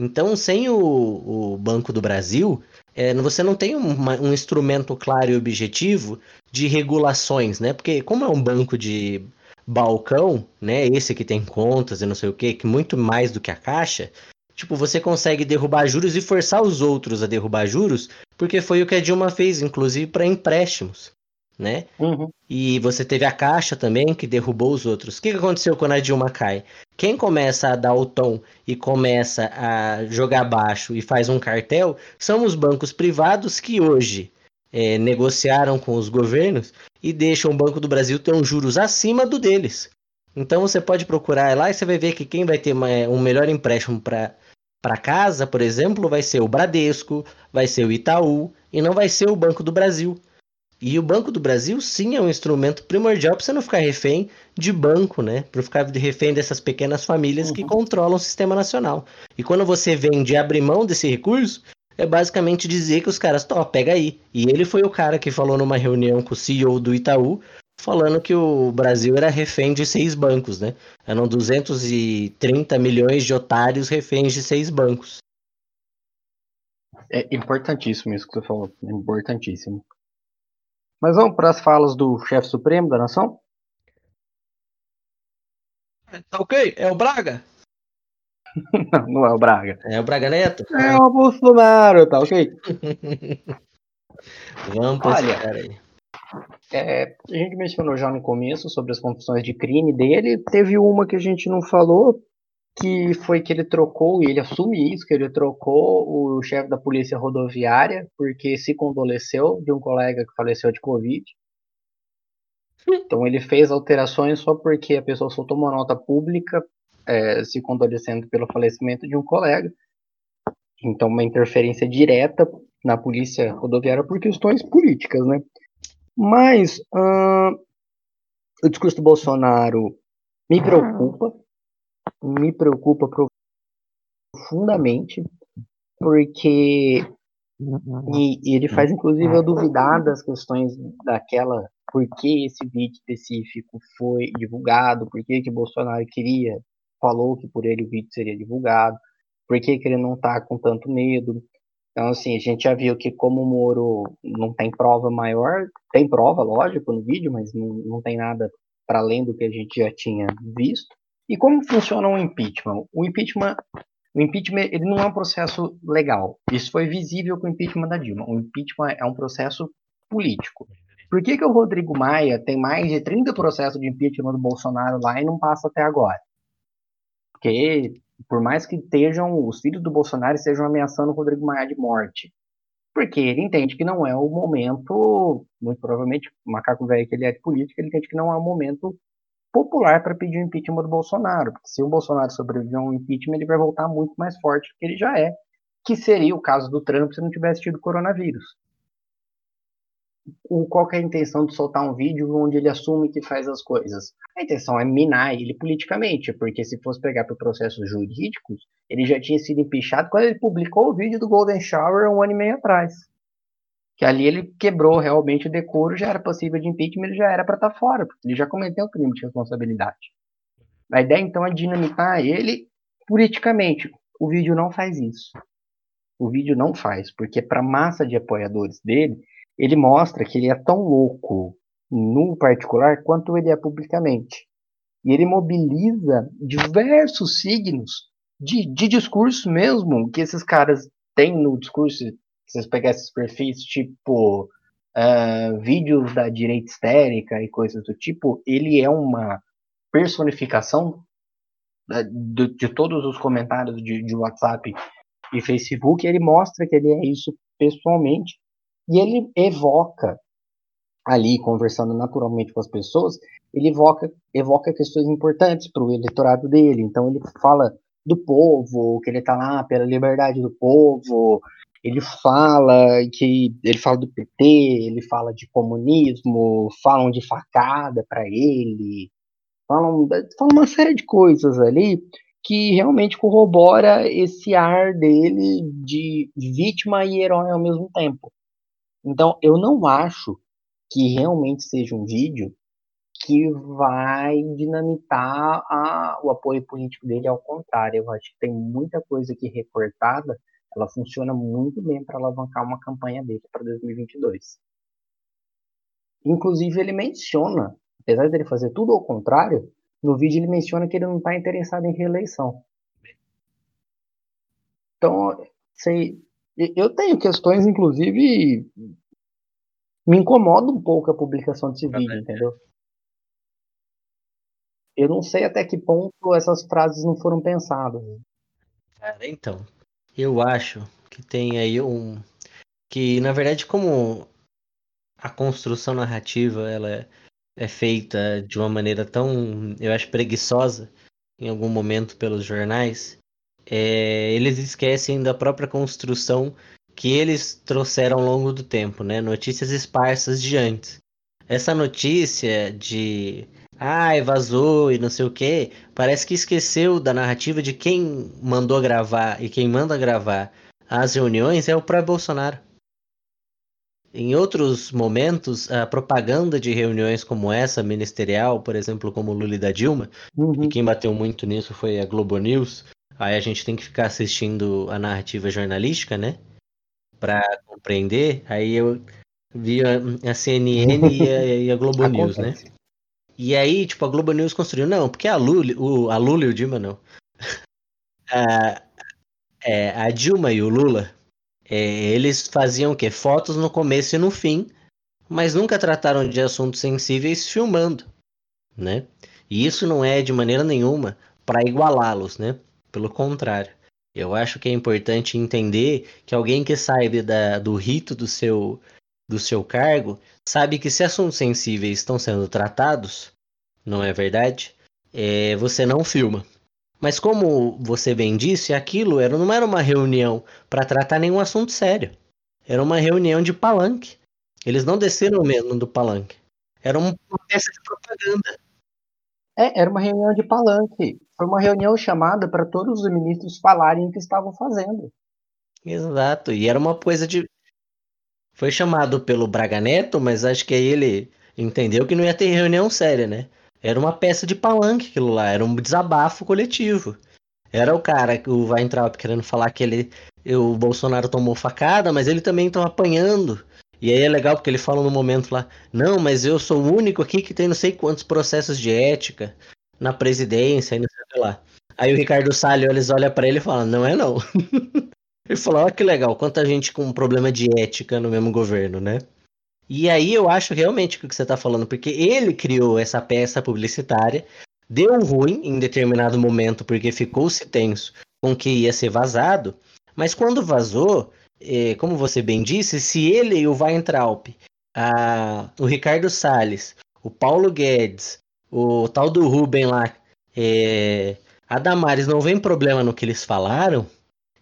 Então, sem o, o Banco do Brasil, é, você não tem uma- um instrumento claro e objetivo de regulações, né? Porque como é um banco de balcão, né? Esse que tem contas e não sei o quê, que muito mais do que a Caixa, tipo, você consegue derrubar juros e forçar os outros a derrubar juros, porque foi o que a Dilma fez, inclusive para empréstimos. Né? Uhum. E você teve a Caixa também, que derrubou os outros. O que, aconteceu quando a Dilma cai? Quem começa a dar o tom e começa a jogar baixo e faz um cartel são os bancos privados que hoje é, negociaram com os governos e deixam o Banco do Brasil ter juros acima do deles. Então você pode procurar lá e você vai ver que quem vai ter uma, um melhor empréstimo para casa, por exemplo, vai ser o Bradesco, vai ser o Itaú e não vai ser o Banco do Brasil. E o Banco do Brasil, sim, é um instrumento primordial para você não ficar refém de banco, né? Para ficar refém dessas pequenas famílias uhum. que controlam o sistema nacional. E quando você vende e abre mão desse recurso, é basicamente dizer que os caras, tó, pega aí. E ele foi o cara que falou numa reunião com o CEO do Itaú, falando que o Brasil era refém de seis bancos, né? Eram 230 milhões de otários reféns de seis bancos. É importantíssimo isso que você falou. É importantíssimo. Mas vamos para as falas do chefe supremo da nação? Tá ok? É o Braga? não, não é o Braga. É o Braga Neto? É o Bolsonaro, tá ok? vamos para Olha, esse cara aí. É, a gente mencionou já no começo sobre as confissões de crime dele. Teve uma que a gente não falou, que foi que ele trocou, e ele assume isso, que ele trocou o chefe da polícia rodoviária, porque se condoleceu de um colega que faleceu de Covid. Então ele fez alterações só porque a pessoa soltou uma nota pública é, se condolecendo pelo falecimento de um colega. Então uma interferência direta na polícia rodoviária por questões políticas, né? Mas o discurso do Bolsonaro me preocupa, me preocupa profundamente, porque e, e, ele faz inclusive eu duvidar das questões daquela por que esse vídeo específico foi divulgado, por que que Bolsonaro queria, falou que por ele o vídeo seria divulgado, por que que ele não tá com tanto medo. Então, assim, a gente já viu que como o Moro não tem prova maior, tem prova, lógico, no vídeo, mas não, não tem nada para além do que a gente já tinha visto. E como funciona o impeachment? O impeachment, o impeachment ele não é um processo legal. Isso foi visível com o impeachment da Dilma. O impeachment é um processo político. Por que, que o Rodrigo Maia tem mais de 30 processos de impeachment do Bolsonaro lá e não passa até agora? Porque, por mais que estejam, os filhos do Bolsonaro estejam ameaçando o Rodrigo Maia de morte. Porque ele entende que não é o momento, muito provavelmente, o macaco velho que ele é de política, ele entende que não é o momento popular para pedir o impeachment do Bolsonaro. Porque se o Bolsonaro sobreviver a um impeachment, ele vai voltar muito mais forte do que ele já é. Que seria o caso do Trump se não tivesse tido coronavírus. O, qual é a intenção de soltar um vídeo onde ele assume que faz as coisas? A intenção é minar ele politicamente, porque se fosse pegar por processos jurídicos, ele já tinha sido empichado quando ele publicou o vídeo do Golden Shower um ano e meio atrás que ali ele quebrou realmente o decoro, já era possível de impeachment, ele já era para estar tá fora, porque ele já cometeu um crime de responsabilidade. A ideia então é dinamitar ele politicamente. O vídeo não faz isso. O vídeo não faz, porque para massa de apoiadores dele, ele mostra que ele é tão louco no particular quanto ele é publicamente. E ele mobiliza diversos signos de, de discurso mesmo que esses caras têm no discurso se vocês pegarem esses perfis tipo uh, vídeos da direita histérica e coisas do tipo, ele é uma personificação uh, de, de, todos os comentários de, de WhatsApp e Facebook, ele mostra que ele é isso pessoalmente e ele evoca ali conversando naturalmente com as pessoas, ele evoca, evoca questões importantes para o eleitorado dele. Então ele fala do povo, que ele está lá pela liberdade do povo, ele fala que ele fala do PT, ele fala de comunismo, falam de facada para ele, falam, falam uma série de coisas ali que realmente corrobora esse ar dele de vítima e herói ao mesmo tempo. Então, eu não acho que realmente seja um vídeo que vai dinamitar a, o apoio político dele, ao contrário, eu acho que tem muita coisa aqui recortada ela funciona muito bem para alavancar uma campanha dele para 2022. Inclusive, ele menciona, apesar de ele fazer tudo ao contrário, no vídeo ele menciona que ele não está interessado em reeleição. Então, sei, eu tenho questões, inclusive, me incomoda um pouco a publicação desse vídeo, entendeu? Eu não sei até que ponto essas frases não foram pensadas. Cara, então, eu acho que tem aí um. Que, na verdade, como a construção narrativa ela é, é feita de uma maneira tão, eu acho, preguiçosa em algum momento pelos jornais, é, eles esquecem da própria construção que eles trouxeram ao longo do tempo, né? Notícias esparsas de antes. Essa notícia de ai, vazou e não sei o que, parece que esqueceu da narrativa de quem mandou gravar e quem manda gravar as reuniões é o próprio Bolsonaro. Em outros momentos, a propaganda de reuniões como essa, ministerial, por exemplo, como Lula e da Dilma, Uhum. e quem bateu muito nisso foi a Globo News, aí a gente tem que ficar assistindo a narrativa jornalística, né? Pra compreender. Aí eu vi a, a CNN e a, e a Globo News, né? E aí, tipo, a Globo News construiu, não, porque a Lula, o, a Lula e o Dilma não. a, é, a Dilma e o Lula, é, eles faziam o quê? Fotos no começo e no fim, mas nunca trataram de assuntos sensíveis filmando, né? E isso não é de maneira nenhuma para igualá-los, né? Pelo contrário. Eu acho que é importante entender que alguém que saiba da- do rito do seu, do seu cargo sabe que se assuntos sensíveis estão sendo tratados, não é verdade? É, você não filma. Mas como você bem disse, aquilo era, não era uma reunião para tratar nenhum assunto sério. Era uma reunião de palanque. Eles não desceram mesmo do palanque. Era um- uma peça de propaganda. É, era uma reunião de palanque. Foi uma reunião chamada para todos os ministros falarem o que estavam fazendo. Exato. E era uma coisa de. Foi chamado pelo Braga Neto, mas acho que aí ele entendeu que não ia ter reunião séria, né? Era uma peça de palanque aquilo lá, era um desabafo coletivo. Era o cara, o Weintraub, querendo falar que ele, o Bolsonaro tomou facada, mas ele também estava apanhando. E aí é legal porque ele fala no momento lá, não, mas eu sou o único aqui que tem não sei quantos processos de ética na presidência e não sei que lá. Aí o Ricardo Salles olha pra ele e fala, não é não. Ele falou, olha que legal, quanta gente com problema de ética no mesmo governo, né? E aí eu acho realmente o que você tá falando, porque ele criou essa peça publicitária, deu ruim em determinado momento, porque ficou-se tenso com que ia ser vazado, mas quando vazou, eh, como você bem disse, se ele e o Weintraub, a, o Ricardo Salles, o Paulo Guedes, o tal do Ruben lá, eh, a Damares não vem problema no que eles falaram,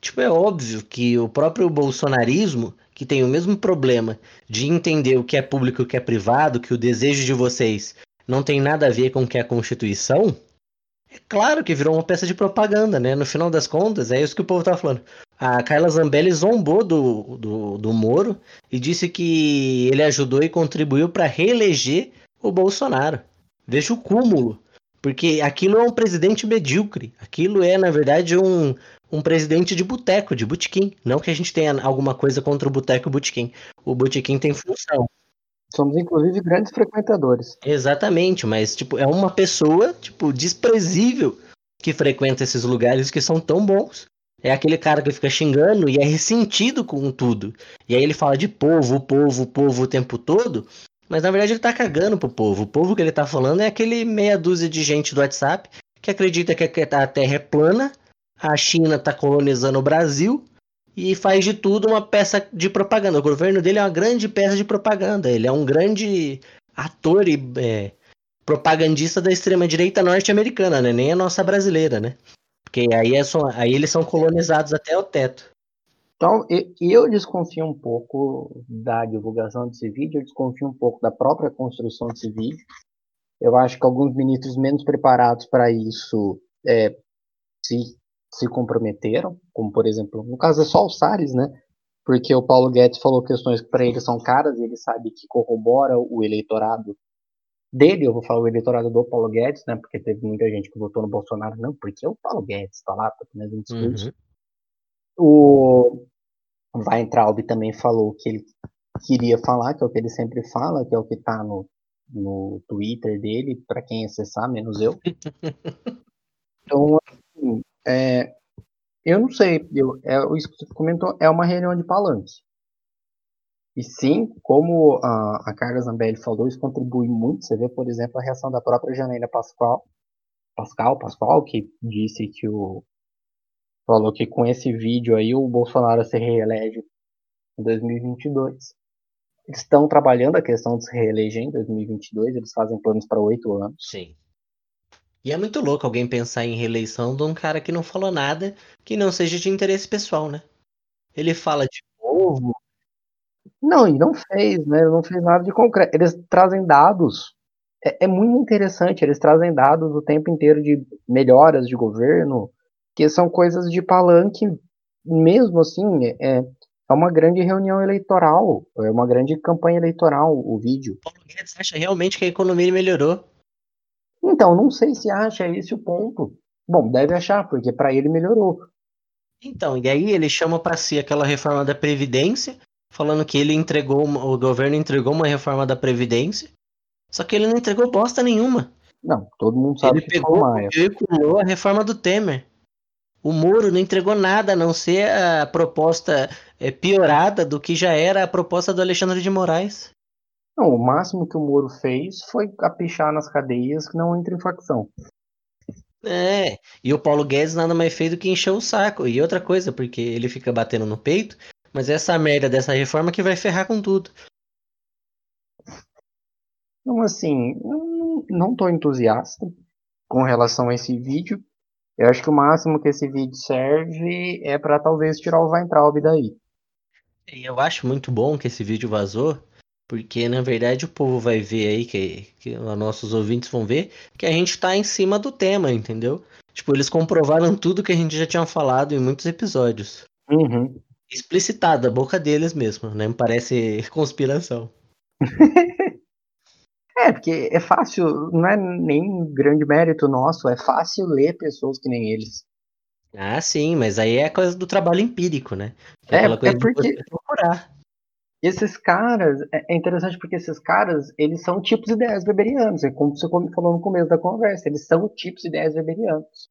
Tipo, é óbvio que o próprio bolsonarismo, que tem o mesmo problema de entender o que é público e o que é privado, que o desejo de vocês não tem nada a ver com o que é a Constituição, é claro que virou uma peça de propaganda, né? No final das contas, é isso que o povo tá falando. A Carla Zambelli zombou do, do, do Moro e disse que ele ajudou e contribuiu para reeleger o Bolsonaro. Veja o cúmulo. Porque aquilo é um presidente medíocre. Aquilo é, na verdade, um, um presidente de boteco, de botequim. Não que a gente tenha alguma coisa contra o boteco e o botequim. O botequim tem função. Somos, inclusive, grandes frequentadores. Exatamente, mas tipo, é uma pessoa, tipo, desprezível que frequenta esses lugares que são tão bons. É aquele cara que fica xingando e é ressentido com tudo. E aí ele fala de povo, povo, povo o tempo todo, mas na verdade ele tá cagando pro povo. O povo que ele tá falando é aquele meia dúzia de gente do WhatsApp que acredita que a Terra é plana, a China tá colonizando o Brasil e faz de tudo uma peça de propaganda. O governo dele é uma grande peça de propaganda. Ele é um grande ator e é, propagandista da extrema-direita norte-americana, né? Nem a nossa brasileira, né? Porque aí, é só, aí eles são colonizados até o teto. Então, eu desconfio um pouco da divulgação desse vídeo, eu desconfio um pouco da própria construção desse vídeo. Eu acho que alguns ministros menos preparados para isso é, se, se comprometeram, como por exemplo, no caso é só o Salles, né? Porque o Paulo Guedes falou questões que para ele são caras e ele sabe que corrobora o eleitorado dele, eu vou falar o eleitorado do Paulo Guedes, né? Porque teve muita gente que votou no Bolsonaro, não, porque o Paulo Guedes está lá, tá fazendo discurso. O Weintraub também falou que ele queria falar, que é o que ele sempre fala, que é o que tá no, no Twitter dele, para quem acessar, menos eu. Então, assim, é, eu não sei, eu, é, isso que você comentou é uma reunião de palanque. E sim, como a, a Carla Zambelli falou, isso contribui muito. Você vê, por exemplo, a reação da própria Janaína Pascoal, Pascal, Pascoal, que disse que o. falou que com esse vídeo aí o Bolsonaro se reelege em 2022. Eles estão trabalhando a questão de se reeleger em 2022, eles fazem planos para oito anos. Sim. E é muito louco alguém pensar em reeleição de um cara que não falou nada que não seja de interesse pessoal, né? Ele fala de novo. Não, e não fez, né? Não fez nada de concreto. Eles trazem dados. É, é muito interessante. Eles trazem dados o tempo inteiro de melhoras de governo, que são coisas de palanque, mesmo assim. É, é uma grande reunião eleitoral, é uma grande campanha eleitoral o vídeo. Paulo Guedes acha realmente que a economia melhorou? Então, não sei se acha esse o ponto. Bom, deve achar, porque para ele melhorou. Então, e aí ele chama para si aquela reforma da Previdência, falando que ele entregou, o governo entregou uma reforma da Previdência, só que ele não entregou bosta nenhuma. Não, todo mundo sabe ele que pegou e veiculou a reforma do Temer. O Moro não entregou nada a não ser a proposta é, piorada do que já era a proposta do Alexandre de Moraes. Não, o máximo que o Moro fez foi apichar nas cadeias que não entra em facção. É, e o Paulo Guedes nada mais fez do que encher o saco. E outra coisa, porque ele fica batendo no peito, mas é essa merda dessa reforma que vai ferrar com tudo. Então, assim, não, não tô entusiasta com relação a esse vídeo. Eu acho que o máximo que esse vídeo serve é para talvez tirar o Weintraub daí. E eu acho muito bom que esse vídeo vazou, porque na verdade o povo vai ver aí, que, que nossos ouvintes vão ver, que a gente tá em cima do tema, entendeu? Tipo, eles comprovaram tudo que a gente já tinha falado em muitos episódios. Uhum. Explicitado, a boca deles mesmo, né? Me parece conspiração. é, porque é fácil, não é nem grande mérito nosso, é fácil ler pessoas que nem eles. Ah, sim, mas aí é coisa do trabalho empírico, né? É, é, é porque procurar esses caras, é, é interessante porque esses caras, eles são tipos ideias weberianos, é como você falou no começo da conversa, eles são tipos ideias weberianos.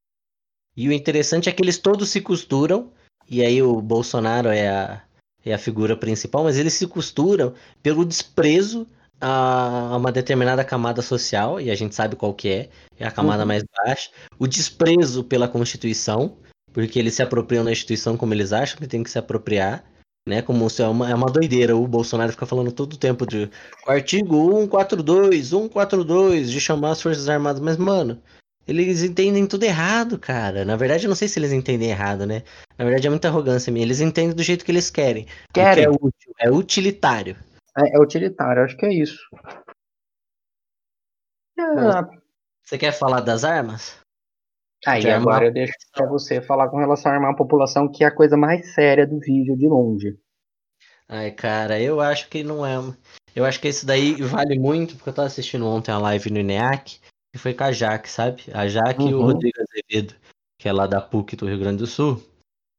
E o interessante é que eles todos se costuram, e aí o Bolsonaro é a, é a figura principal, mas eles se costuram pelo desprezo a uma determinada camada social, e a gente sabe qual que é, é a camada uhum. mais baixa, o desprezo pela Constituição, porque eles se apropriam da instituição como eles acham que tem que se apropriar, né? Como se é uma, é uma doideira. O Bolsonaro fica falando todo o tempo de o artigo 142, 142, de chamar as Forças Armadas. Mas, mano, eles entendem tudo errado, cara. Na verdade, eu não sei se eles entendem errado, né? Na verdade, é muita arrogância minha. Eles entendem do jeito que eles querem. Querem. É, útil, é utilitário. É, é, utilitário, acho que é isso. Você quer falar das armas? Aí de agora armar... eu deixo para você falar com relação a armar a população, que é a coisa mais séria do vídeo de longe. Ai, cara, eu acho que não é. Eu acho que esse daí vale muito, porque eu tava assistindo ontem a live no INEAC, que foi com a Jaque, sabe? A Jaque uhum. e o uhum. Rodrigo Azevedo, que é lá da PUC do Rio Grande do Sul.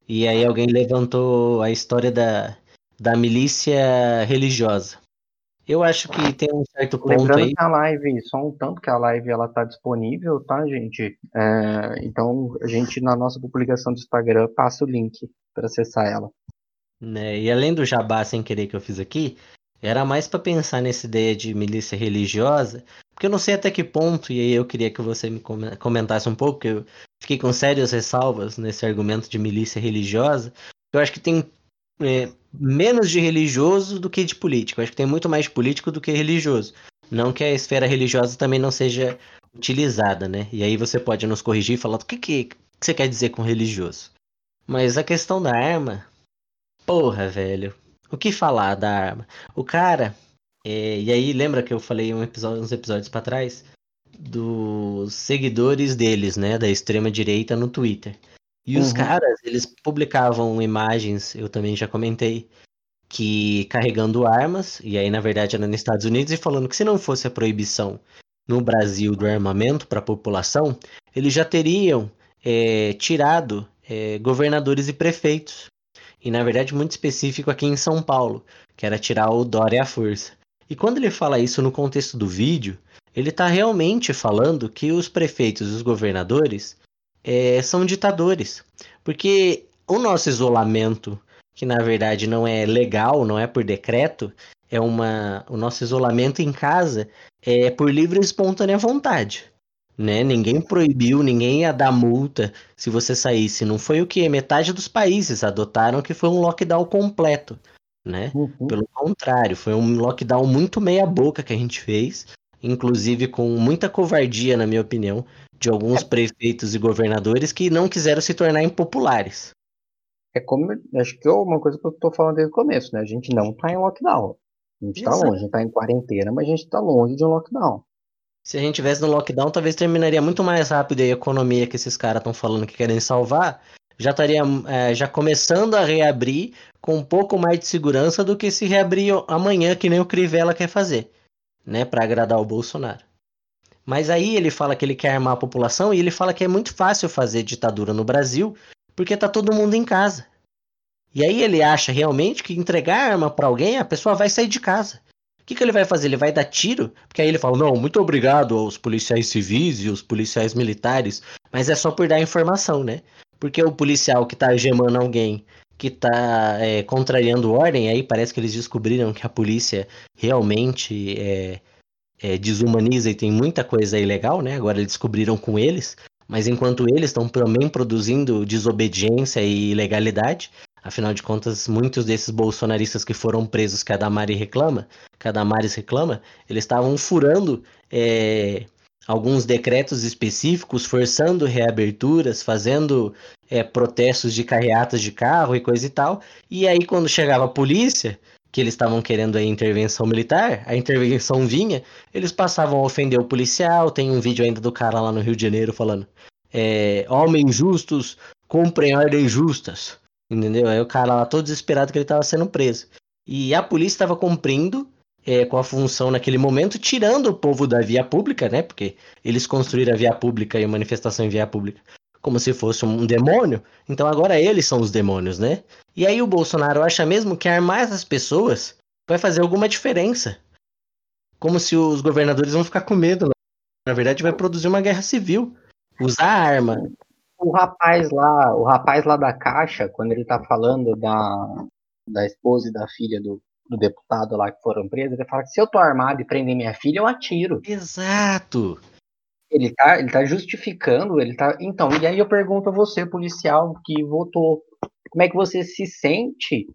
E aí alguém levantou a história da, da milícia religiosa. Eu acho que tem um certo ponto Lembrando aí. que a live, só um tanto que a live ela tá disponível, tá, gente? É, então a gente na nossa publicação do Instagram passa o link para acessar ela. Né, e além do jabá sem querer que eu fiz aqui, era mais para pensar nessa ideia de milícia religiosa, porque eu não sei até que ponto, e aí eu queria que você me comentasse um pouco, porque eu fiquei com sérias ressalvas nesse argumento de milícia religiosa. Eu acho que tem é, menos de religioso do que de político. acho que tem muito mais político do que religioso. Não que a esfera religiosa também não seja utilizada, né? E aí você pode nos corrigir e falar o que, que, você quer dizer com religioso. Mas a questão da arma, porra, velho. O que falar da arma? O cara, é, e aí lembra que eu falei um episódio, uns episódios para trás dos seguidores deles, né, da extrema direita no Twitter. E uhum. os caras, eles publicavam imagens, eu também já comentei, que carregando armas, e aí na verdade era nos Estados Unidos, e falando que se não fosse a proibição no Brasil do armamento para a população, eles já teriam é, tirado é, governadores e prefeitos. E na verdade muito específico aqui em São Paulo, que era tirar o Dória à força. E quando ele fala isso no contexto do vídeo, ele está realmente falando que os prefeitos e os governadores é, são ditadores. Porque o nosso isolamento que na verdade não é legal, não é por decreto, é uma o nosso isolamento em casa é por livre e espontânea vontade. Né? Ninguém proibiu, ninguém ia dar multa se você saísse. Não foi o que? Metade dos países adotaram que foi um lockdown completo. Né? Uhum. Pelo contrário, foi um lockdown muito meia boca que a gente fez, inclusive com muita covardia, na minha opinião, de alguns prefeitos e governadores que não quiseram se tornar impopulares. É como, acho que é uma coisa que eu tô falando desde o começo, né? A gente não tá em lockdown. A gente tá Exato. longe, a gente tá em quarentena, mas a gente tá longe de um lockdown. Se a gente tivesse no lockdown, talvez terminaria muito mais rápido aí a economia que esses caras estão falando que querem salvar. Já estaria é, já começando a reabrir com um pouco mais de segurança do que se reabrir amanhã, que nem o Crivella quer fazer, né? Para agradar o Bolsonaro. Mas aí ele fala que ele quer armar a população e ele fala que é muito fácil fazer ditadura no Brasil porque tá todo mundo em casa. E aí ele acha realmente que entregar arma para alguém, a pessoa vai sair de casa. O que, que ele vai fazer? Ele vai dar tiro? Porque aí ele fala: não, muito obrigado aos policiais civis e os policiais militares, mas é só por dar informação, né? Porque o policial que tá gemando alguém, que tá é, contrariando ordem, aí parece que eles descobriram que a polícia realmente é, é, desumaniza e tem muita coisa ilegal, né? Agora eles descobriram com eles, mas enquanto eles estão também produzindo desobediência e ilegalidade, afinal de contas, muitos desses bolsonaristas que foram presos, que a Damari reclama, que a Damares reclama, eles estavam furando é, alguns decretos específicos, forçando reaberturas, fazendo é, protestos de carreatas de carro e coisa e tal. E aí, quando chegava a polícia, que eles estavam querendo a intervenção militar, a intervenção vinha, eles passavam a ofender o policial. Tem um vídeo ainda do cara lá no Rio de Janeiro falando: é, homens justos cumprem ordens justas. Entendeu? Aí o cara lá todo desesperado que ele estava sendo preso. E a polícia estava cumprindo é, com a função naquele momento, tirando o povo da via pública, né? Porque eles construíram a via pública e a manifestação em via pública como se fosse um demônio. Então agora eles são os demônios, né? E aí o Bolsonaro acha mesmo que armar essas pessoas vai fazer alguma diferença. Como se os governadores vão ficar com medo. né? Na verdade, vai produzir uma guerra civil. Usar arma. O rapaz lá, o rapaz lá da Caixa, quando ele tá falando da, da esposa e da filha do, do deputado lá que foram presos, ele fala que se eu tô armado e prender minha filha, eu atiro. Exato. Ele tá, ele tá justificando, ele tá. Então, e aí eu pergunto a você, policial, que votou, como é que você se sente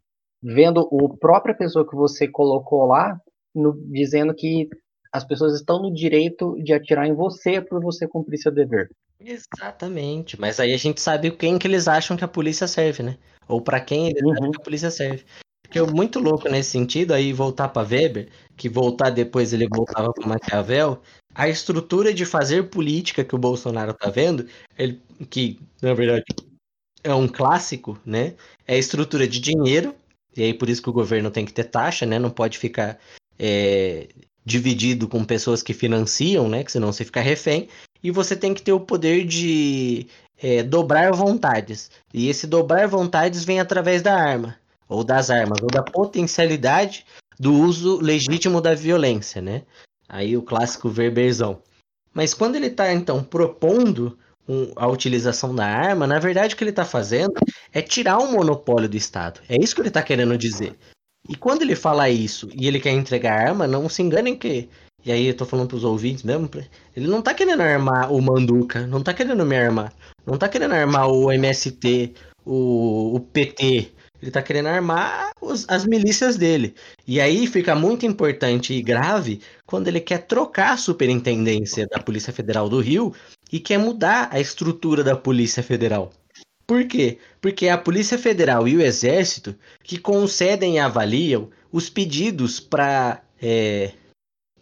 vendo a própria pessoa que você colocou lá no- dizendo que as pessoas estão no direito de atirar em você por você cumprir seu dever? Exatamente. Mas aí a gente sabe quem que eles acham que a polícia serve, né? Ou pra quem eles acham Uhum. que a polícia serve. Porque eu muito louco nesse sentido, aí voltar pra Weber, que voltar depois ele voltava pra Maquiavel, a estrutura de fazer política que o Bolsonaro tá vendo, ele, que na verdade é um clássico, né? É a estrutura de dinheiro, e aí por isso que o governo tem que ter taxa, né? Não pode ficar é, dividido com pessoas que financiam, né? Que senão você fica refém. E você tem que ter o poder de é, dobrar vontades. E esse dobrar vontades vem através da arma, ou das armas, ou da potencialidade do uso legítimo da violência, né? Aí o clássico verberzão. Mas quando ele está então propondo um- a utilização da arma, na verdade o que ele está fazendo é tirar um monopólio do Estado. É isso que ele está querendo dizer. E quando ele fala isso e ele quer entregar arma, não se enganem que. E aí eu tô falando pros ouvintes mesmo, ele não tá querendo armar o Manduca, não tá querendo me armar, não tá querendo armar o MST, o, o PT, ele tá querendo armar os- as milícias dele. E aí fica muito importante e grave quando ele quer trocar a superintendência da Polícia Federal do Rio e quer mudar a estrutura da Polícia Federal. Por quê? Porque é a Polícia Federal e o Exército que concedem e avaliam os pedidos para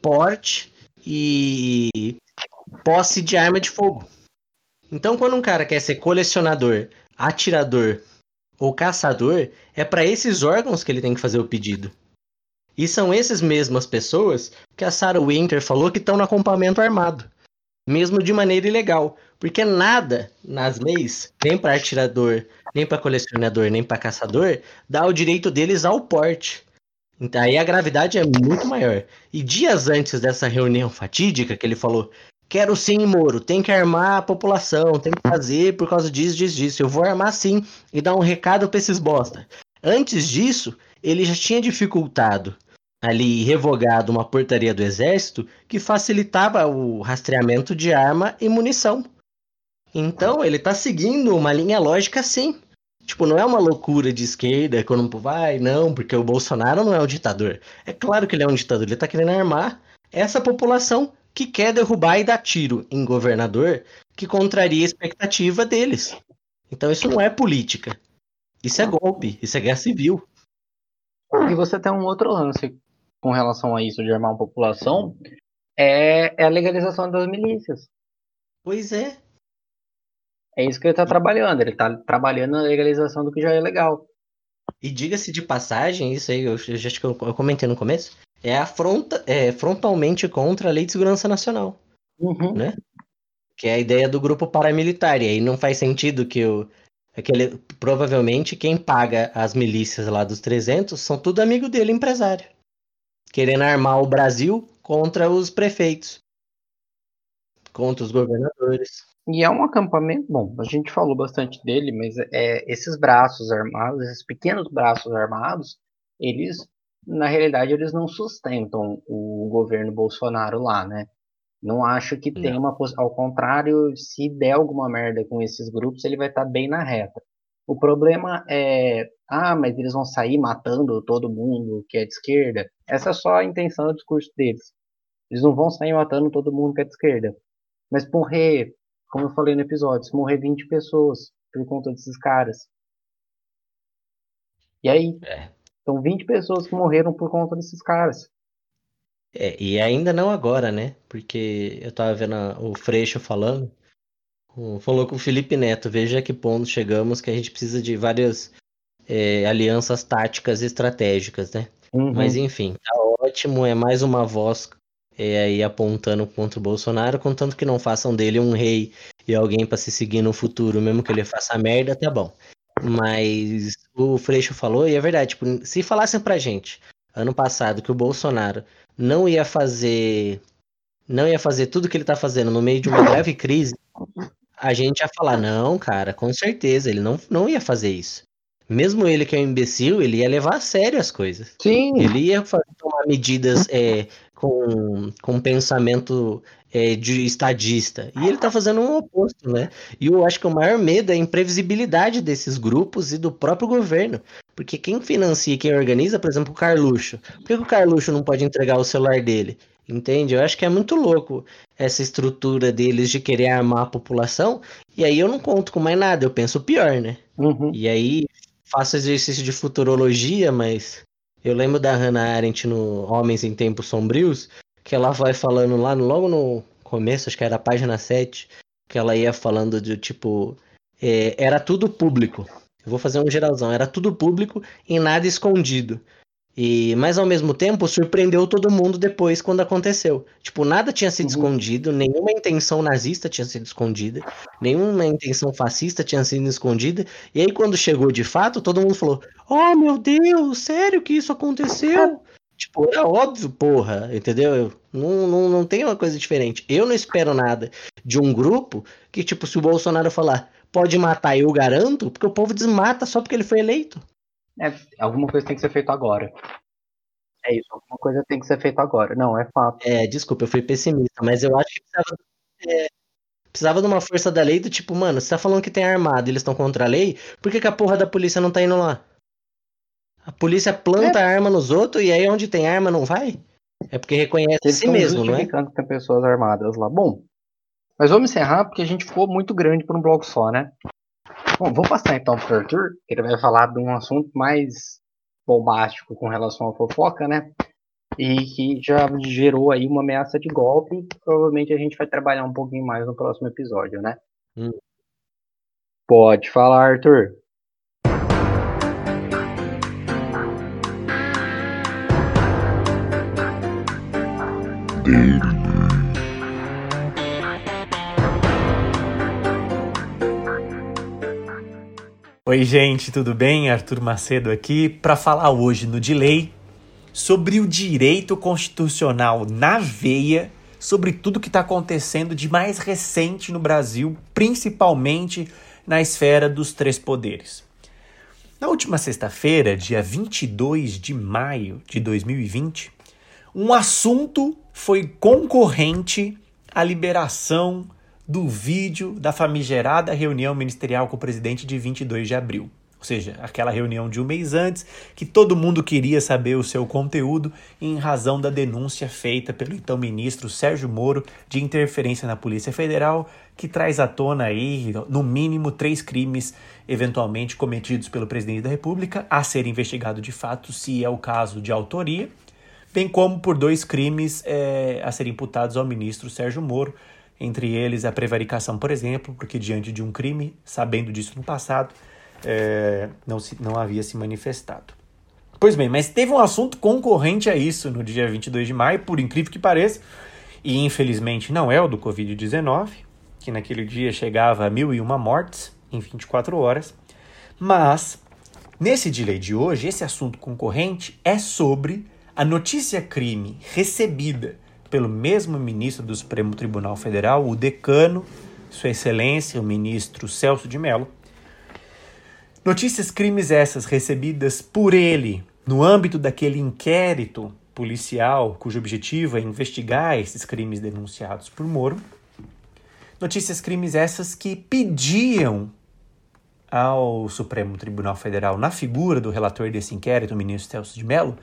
porte e posse de arma de fogo. Então, quando um cara quer ser colecionador, atirador ou caçador, é para esses órgãos que ele tem que fazer o pedido. E são essas mesmas pessoas que a Sarah Winter falou que estão no acampamento armado, mesmo de maneira ilegal, porque nada nas leis, nem para atirador, nem para colecionador, nem para caçador, dá o direito deles ao porte. Então, aí a gravidade é muito maior. E dias antes dessa reunião fatídica que ele falou: Quero sim, Moro, tem que armar a população, tem que fazer por causa disso, disso, disso. Eu vou armar sim e dar um recado pra esses bosta. Antes disso, ele já tinha dificultado ali revogado uma portaria do exército que facilitava o rastreamento de arma e munição. Então, ele tá seguindo uma linha lógica sim. Tipo, não é uma loucura de esquerda quando vai, não, porque o Bolsonaro não é um ditador. É claro que ele é um ditador, ele tá querendo armar essa população que quer derrubar e dar tiro em governador que contraria a expectativa deles. Então isso não é política. Isso é golpe, isso é guerra civil. E você tem um outro lance com relação a isso de armar a população, é, é a legalização das milícias. Pois é. É isso que ele está trabalhando. Ele está trabalhando na legalização do que já é legal. E diga-se de passagem, isso aí eu, eu já eu comentei no começo, é, afronta, é frontalmente contra a Lei de Segurança Nacional. Uhum. Né? Que é a ideia do grupo paramilitar. E aí não faz sentido que o. Aquele, provavelmente quem paga as milícias lá dos 300 são tudo amigo dele, empresário. Querendo armar o Brasil contra os prefeitos. Contra os governadores. E é um acampamento, bom, a gente falou bastante dele, mas é, esses braços armados, esses pequenos braços armados, eles, na realidade, eles não sustentam o governo Bolsonaro lá, né? Não acho que tem uma ao contrário, se der alguma merda com esses grupos, ele vai estar tá bem na reta. O problema é, ah, mas eles vão sair matando todo mundo que é de esquerda. Essa é só a intenção do discurso deles. Eles não vão sair matando todo mundo que é de esquerda. Mas morrer, como eu falei no episódio, se morrer 20 pessoas por conta desses caras. E aí? É. São 20 pessoas que morreram por conta desses caras. É, e ainda não agora, né? Porque eu tava vendo a, o Freixo falando. Falou com o Felipe Neto, veja a que ponto chegamos que a gente precisa de várias é, alianças táticas estratégicas, né? Uhum. Mas enfim, tá ótimo, é mais uma voz é, aí apontando contra o Bolsonaro, contanto que não façam dele um rei e alguém para se seguir no futuro, mesmo que ele faça merda, tá bom. Mas o Freixo falou, e é verdade, tipo, se falassem pra gente ano passado que o Bolsonaro não ia fazer não ia fazer tudo que ele tá fazendo no meio de uma grave crise, a gente ia falar, não, cara, com certeza, ele não, não ia fazer isso. Mesmo ele que é um imbecil, ele ia levar a sério as coisas. Sim. Ele ia tomar medidas é, com, com pensamento é, de estadista. E ele tá fazendo um oposto, né? E eu acho que o maior medo é a imprevisibilidade desses grupos e do próprio governo. Porque quem financia quem organiza, por exemplo, o Carluxo. Por que o Carluxo não pode entregar o celular dele? Entende? Eu acho que é muito louco essa estrutura deles de querer armar a população. E aí eu não conto com mais nada, eu penso pior, né? Uhum. E aí faço exercício de futurologia, mas eu lembro da Hannah Arendt no Homens em Tempos Sombrios, que ela vai falando lá logo no começo, acho que era a página 7, que ela ia falando de tipo. É, era tudo público. Eu vou fazer um geralzão. Era tudo público e nada escondido. E, mas ao mesmo tempo surpreendeu todo mundo depois quando aconteceu. Tipo, nada tinha sido uhum. escondido, nenhuma intenção nazista tinha sido escondida, nenhuma intenção fascista tinha sido escondida. E aí quando chegou de fato, todo mundo falou: "Oh, meu Deus, sério que isso aconteceu?" Tipo, era óbvio, porra, entendeu? Não, não, não tem uma coisa diferente. Eu não espero nada de um grupo que, tipo, se o Bolsonaro falar pode matar, eu garanto, porque o povo desmata só porque ele foi eleito. É, alguma coisa tem que ser feita agora. É isso, alguma coisa tem que ser feita agora. Não, é fato. É, desculpa, eu fui pessimista, mas eu acho que precisava, é, precisava de uma força da lei do tipo, mano, você tá falando que tem armado e eles estão contra a lei, por que, que, a porra da polícia não tá indo lá? A polícia planta é. arma nos outros e aí onde tem arma não vai? É porque reconhece eles si mesmo, não é? que tem pessoas armadas lá. Bom, mas vamos encerrar porque a gente ficou muito grande por um bloco só, né? Bom, vou passar então para o Arthur, que ele vai falar de um assunto mais bombástico com relação à fofoca, né? E que já gerou aí uma ameaça de golpe. Provavelmente a gente vai trabalhar um pouquinho mais no próximo episódio, né? Hum. Pode falar, Arthur. Oi, gente, tudo bem? Arthur Macedo aqui para falar hoje no Delay sobre o direito constitucional na veia, sobre tudo que está acontecendo de mais recente no Brasil, principalmente na esfera dos três poderes. Na última sexta-feira, dia 22 de maio de 2020, um assunto foi concorrente à liberação do vídeo da famigerada reunião ministerial com o presidente de 22 de abril. Ou seja, aquela reunião de um mês antes, que todo mundo queria saber o seu conteúdo em razão da denúncia feita pelo então ministro Sérgio Moro de interferência na Polícia Federal, que traz à tona aí, no mínimo, três crimes eventualmente cometidos pelo presidente da República, a ser investigado de fato se é o caso de autoria, bem como por dois crimes é, a serem imputados ao ministro Sérgio Moro, entre eles a prevaricação, por exemplo, porque diante de um crime, sabendo disso no passado, é, não, se, não havia se manifestado. Pois bem, mas teve um assunto concorrente a isso no dia 22 de maio, por incrível que pareça, e infelizmente não é o do Covid-19, que naquele dia chegava a mil e uma mortes em 24 horas, mas nesse delay de hoje, esse assunto concorrente é sobre a notícia crime recebida pelo mesmo ministro do Supremo Tribunal Federal, o decano, Sua Excelência, o ministro Celso de Mello, Notícias crimes essas recebidas por ele no âmbito daquele inquérito policial cujo objetivo é investigar esses crimes denunciados por Moro. Notícias crimes essas que pediam ao Supremo Tribunal Federal, na figura do relator desse inquérito, o ministro Celso de Mello,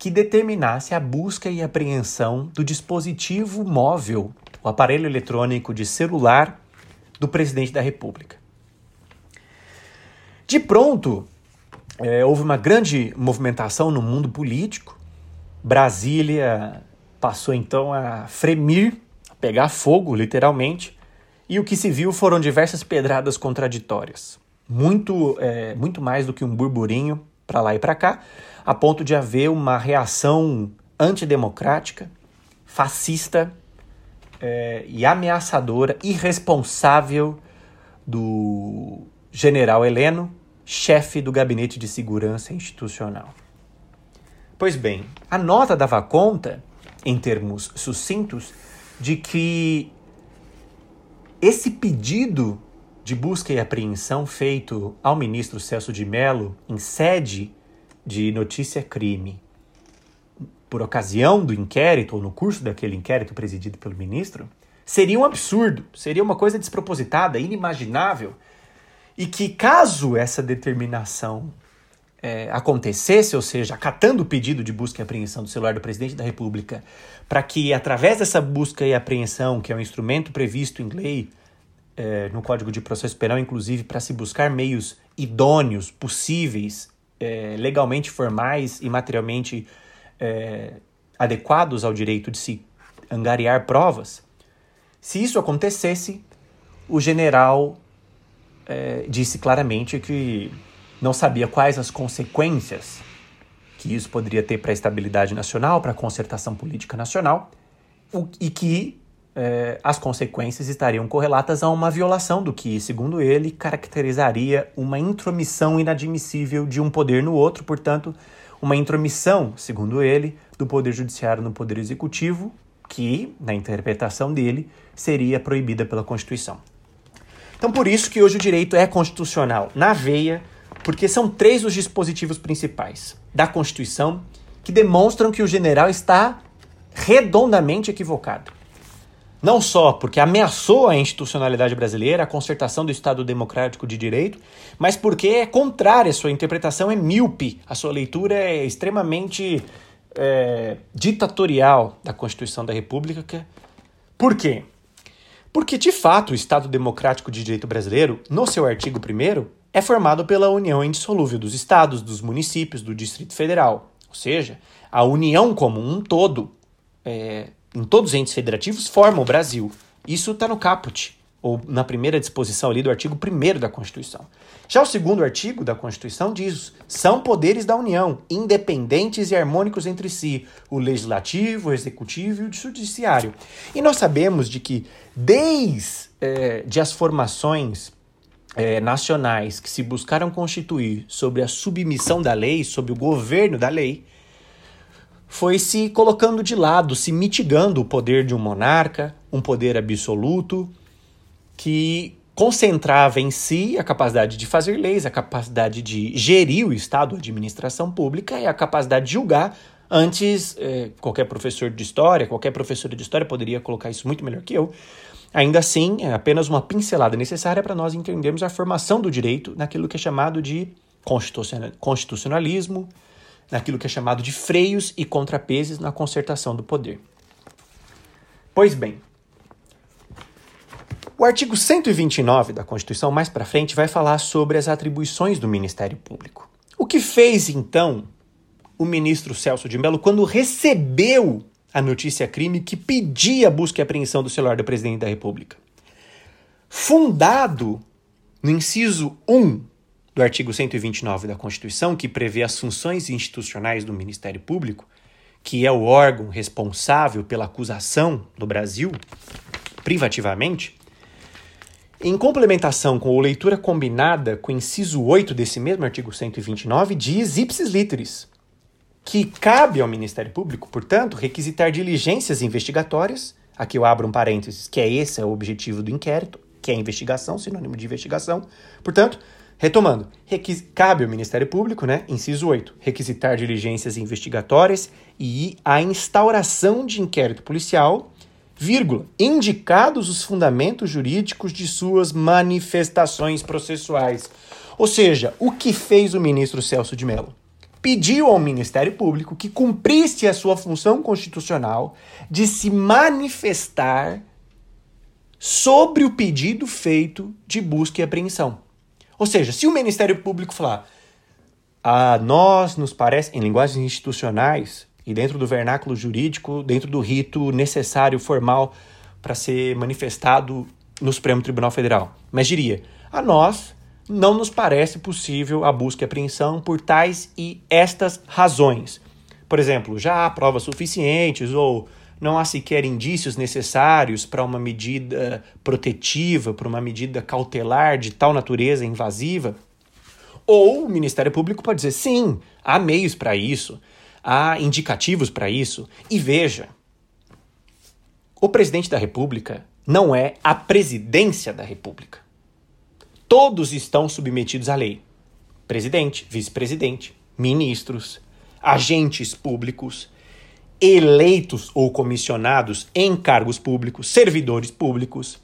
que determinasse a busca e apreensão do dispositivo móvel, o aparelho eletrônico de celular do presidente da República. De pronto, é, houve uma grande movimentação no mundo político. Brasília passou então a fremir, a pegar fogo, literalmente, e o que se viu foram diversas pedradas contraditórias. Muito, é, muito mais do que um burburinho para lá e para cá, a ponto de haver uma reação antidemocrática, fascista é, e ameaçadora, irresponsável do general Heleno, chefe do Gabinete de Segurança Institucional. Pois bem, a nota dava conta, em termos sucintos, de que esse pedido de busca e apreensão feito ao ministro Celso de Mello em sede de notícia crime, por ocasião do inquérito ou no curso daquele inquérito presidido pelo ministro, seria um absurdo, seria uma coisa despropositada, inimaginável e que, caso essa determinação é, acontecesse, ou seja, acatando o pedido de busca e apreensão do celular do presidente da República, para que, através dessa busca e apreensão, que é um instrumento previsto em lei, é, no Código de Processo Penal, inclusive, para se buscar meios idôneos, possíveis, é, legalmente formais e materialmente é, adequados ao direito de se angariar provas, se isso acontecesse, o general é, disse claramente que não sabia quais as consequências que isso poderia ter para a estabilidade nacional, para a concertação política nacional, e que é, as consequências estariam correlatas a uma violação do que, segundo ele, caracterizaria uma intromissão inadmissível de um poder no outro, portanto, uma intromissão, segundo ele, do poder judiciário no poder executivo, que, na interpretação dele, seria proibida pela Constituição. Então, por isso que hoje o direito é constitucional na veia, porque são três os dispositivos principais da Constituição que demonstram que o general está redondamente equivocado. Não só porque ameaçou a institucionalidade brasileira, a concertação do Estado Democrático de Direito, mas porque é contrária, sua interpretação é míope, a sua leitura é extremamente é, ditatorial da Constituição da República. Por quê? Porque, de fato, o Estado Democrático de Direito Brasileiro, no seu artigo 1, é formado pela união indissolúvel dos estados, dos municípios, do Distrito Federal. Ou seja, a união como um todo, é, em todos os entes federativos, forma o Brasil. Isso está no caput ou na primeira disposição ali do artigo 1 da Constituição. Já o segundo artigo da Constituição diz: são poderes da União, independentes e harmônicos entre si, o legislativo, o executivo e o judiciário. E nós sabemos de que, desde é, de as formações é, nacionais que se buscaram constituir sobre a submissão da lei, sobre o governo da lei, foi se colocando de lado, se mitigando o poder de um monarca, um poder absoluto, que concentrava em si a capacidade de fazer leis, a capacidade de gerir o Estado, a administração pública e a capacidade de julgar. Antes, eh, qualquer professor de história, qualquer professora de história poderia colocar isso muito melhor que eu. Ainda assim, é apenas uma pincelada necessária para nós entendermos a formação do direito naquilo que é chamado de constitucionalismo, naquilo que é chamado de freios e contrapesos na concertação do poder. Pois bem, o artigo 129 da Constituição, mais para frente, vai falar sobre as atribuições do Ministério Público. O que fez, então, o ministro Celso de Mello quando recebeu a notícia crime que pedia a busca e apreensão do celular do presidente da República? Fundado no inciso 1 do artigo 129 da Constituição, que prevê as funções institucionais do Ministério Público, que é o órgão responsável pela acusação no Brasil, privativamente, em complementação com a leitura combinada com o inciso 8 desse mesmo artigo 129, diz ipsis literis que cabe ao Ministério Público, portanto, requisitar diligências investigatórias, aqui eu abro um parênteses, que é esse é o objetivo do inquérito, que é investigação, sinônimo de investigação. Portanto, retomando, cabe ao Ministério Público, né, inciso 8, requisitar diligências investigatórias e a instauração de inquérito policial, vírgula, indicados os fundamentos jurídicos de suas manifestações processuais. Ou seja, o que fez o ministro Celso de Mello? Pediu ao Ministério Público que cumprisse a sua função constitucional de se manifestar sobre o pedido feito de busca e apreensão. Ou seja, se o Ministério Público falar a nós nos parece, em linguagens institucionais e dentro do vernáculo jurídico, dentro do rito necessário, formal, para ser manifestado no Supremo Tribunal Federal. Mas diria, a nós não nos parece possível a busca e apreensão por tais e estas razões. Por exemplo, já há provas suficientes ou não há sequer indícios necessários para uma medida protetiva, para uma medida cautelar de tal natureza invasiva. Ou o Ministério Público pode dizer: sim, há meios para isso, há indicativos para isso. E veja, o presidente da República não é a presidência da República. Todos estão submetidos à lei: presidente, vice-presidente, ministros, agentes públicos eleitos ou comissionados em cargos públicos, servidores públicos,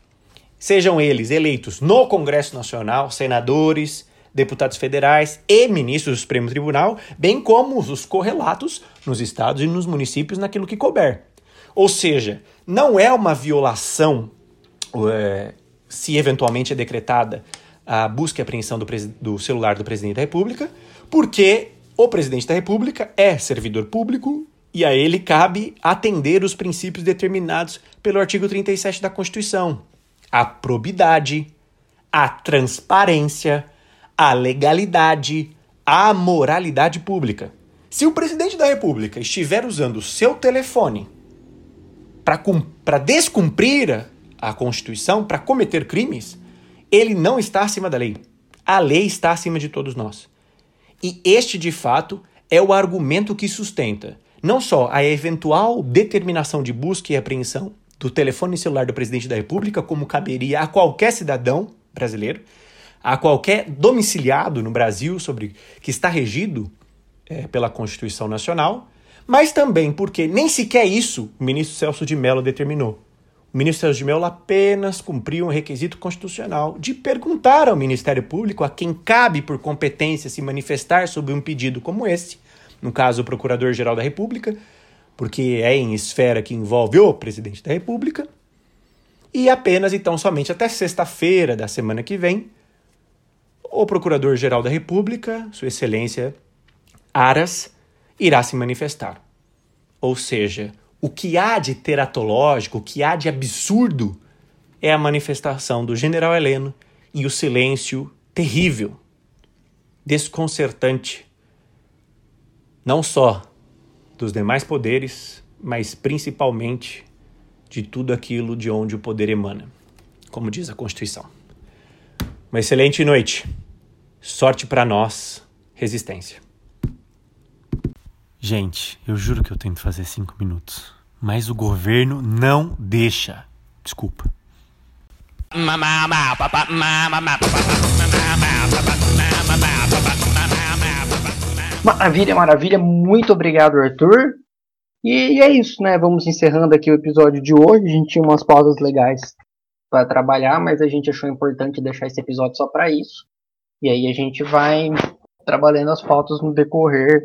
sejam eles eleitos no Congresso Nacional, senadores, deputados federais e ministros do Supremo Tribunal, bem como os correlatos nos estados e nos municípios naquilo que couber. Ou seja, não é uma violação, é, se eventualmente é decretada a busca e apreensão do, do celular do presidente da República, porque o presidente da República é servidor público e a ele cabe atender os princípios determinados pelo artigo 37 da Constituição: a probidade, a transparência, a legalidade, a moralidade pública. Se o presidente da República estiver usando o seu telefone para descumprir a Constituição, para cometer crimes, ele não está acima da lei. A lei está acima de todos nós. E este, de fato, é o argumento que sustenta não só a eventual determinação de busca e apreensão do telefone celular do presidente da República, como caberia a qualquer cidadão brasileiro, a qualquer domiciliado no Brasil sobre que está regido é, pela Constituição Nacional, mas também porque nem sequer isso o ministro Celso de Mello determinou. O ministro Celso de Mello apenas cumpriu um requisito constitucional de perguntar ao Ministério Público, a quem cabe por competência se manifestar sobre um pedido como esse, no caso o Procurador-Geral da República, porque é em esfera que envolve o Presidente da República, e apenas então somente até sexta-feira da semana que vem, o Procurador-Geral da República, Sua Excelência Aras, irá se manifestar. Ou seja, o que há de teratológico, o que há de absurdo é a manifestação do general Heleno e o silêncio terrível, desconcertante não só dos demais poderes, mas principalmente de tudo aquilo de onde o poder emana, como diz a Constituição. Uma excelente noite. Sorte para nós, resistência. Gente, eu juro que eu tento fazer cinco minutos, mas o governo não deixa. Desculpa. Maravilha, maravilha. Muito obrigado, Arthur. E é isso, né? Vamos encerrando aqui o episódio de hoje. A gente tinha umas pausas legais para trabalhar, mas a gente achou importante deixar esse episódio só para isso. E aí a gente vai trabalhando as pautas no decorrer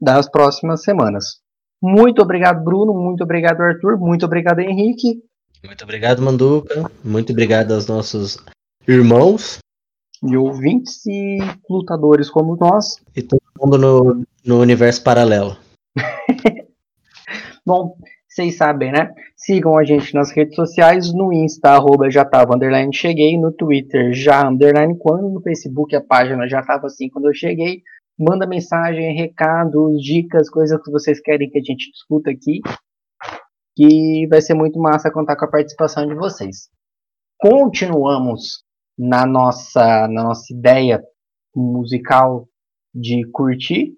das próximas semanas. Muito obrigado, Bruno. Muito obrigado, Arthur. Muito obrigado, Henrique. Muito obrigado, Manduca. Muito obrigado aos nossos irmãos. E ouvintes e lutadores como nós. E todo no, no universo paralelo. Bom, vocês sabem, né? Sigam a gente nas redes sociais, no Insta, arroba já tava, underline cheguei, no Twitter, já, underline quando, no Facebook a página já tava assim quando eu cheguei. Manda mensagem, recados, dicas, coisas que vocês querem que a gente discuta aqui. Que vai ser muito massa contar com a participação de vocês. Continuamos na nossa, na nossa ideia musical de curtir,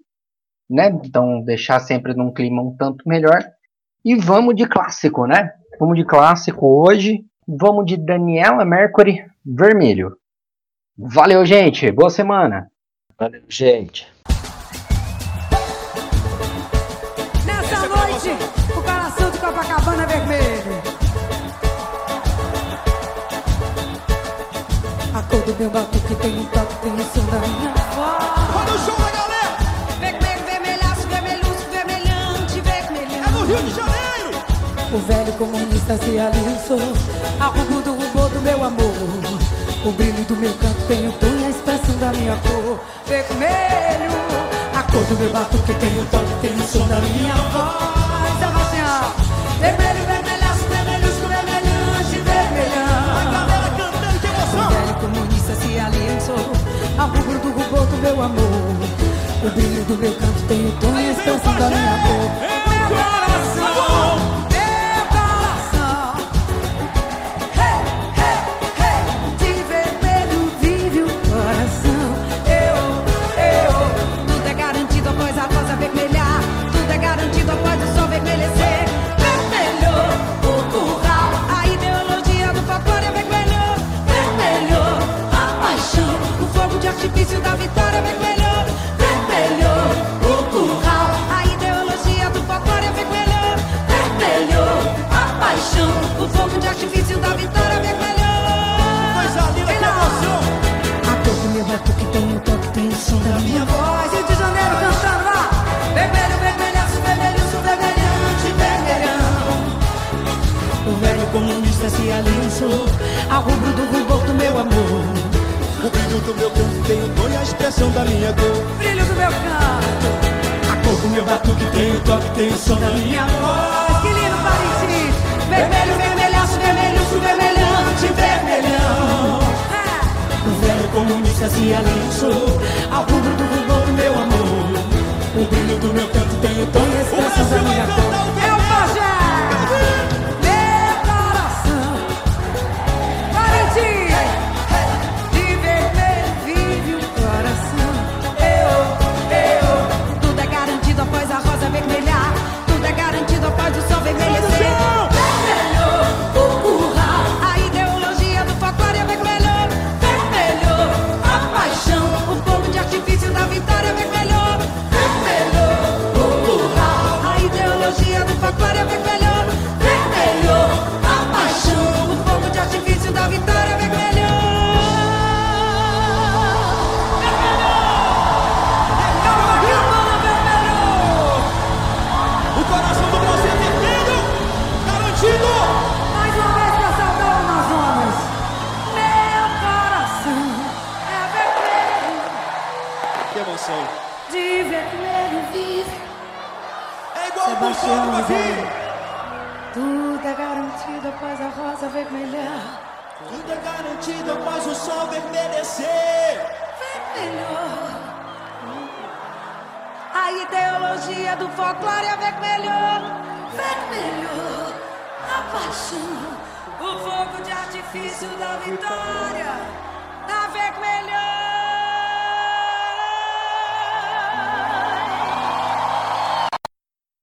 né? Então deixar sempre num clima um tanto melhor. E vamos de clássico, né? Vamos de clássico hoje. Vamos de Daniela Mercury Vermelho. Valeu, gente. Boa semana. Valeu, gente. Nessa noite, o coração de Copacabana é vermelho. A cor do meu batuque tem um toque, tem um som da minha voz. O velho comunista se aliançou ao rumo do rubor do meu amor. O brilho do meu canto tem o tom e a expressão da minha cor. Vermelho, a cor do meu batuque tem o toque, tem o som da minha voz. Sebastião, vermelho, vermelhaço, vermelhusco, vermelhante, A vermelhão. galera cantando, que O emoção! velho comunista se aliançou ao rubro do rubor do meu amor. O brilho do meu canto tem o tom e a expressão da minha cor. Meu coração,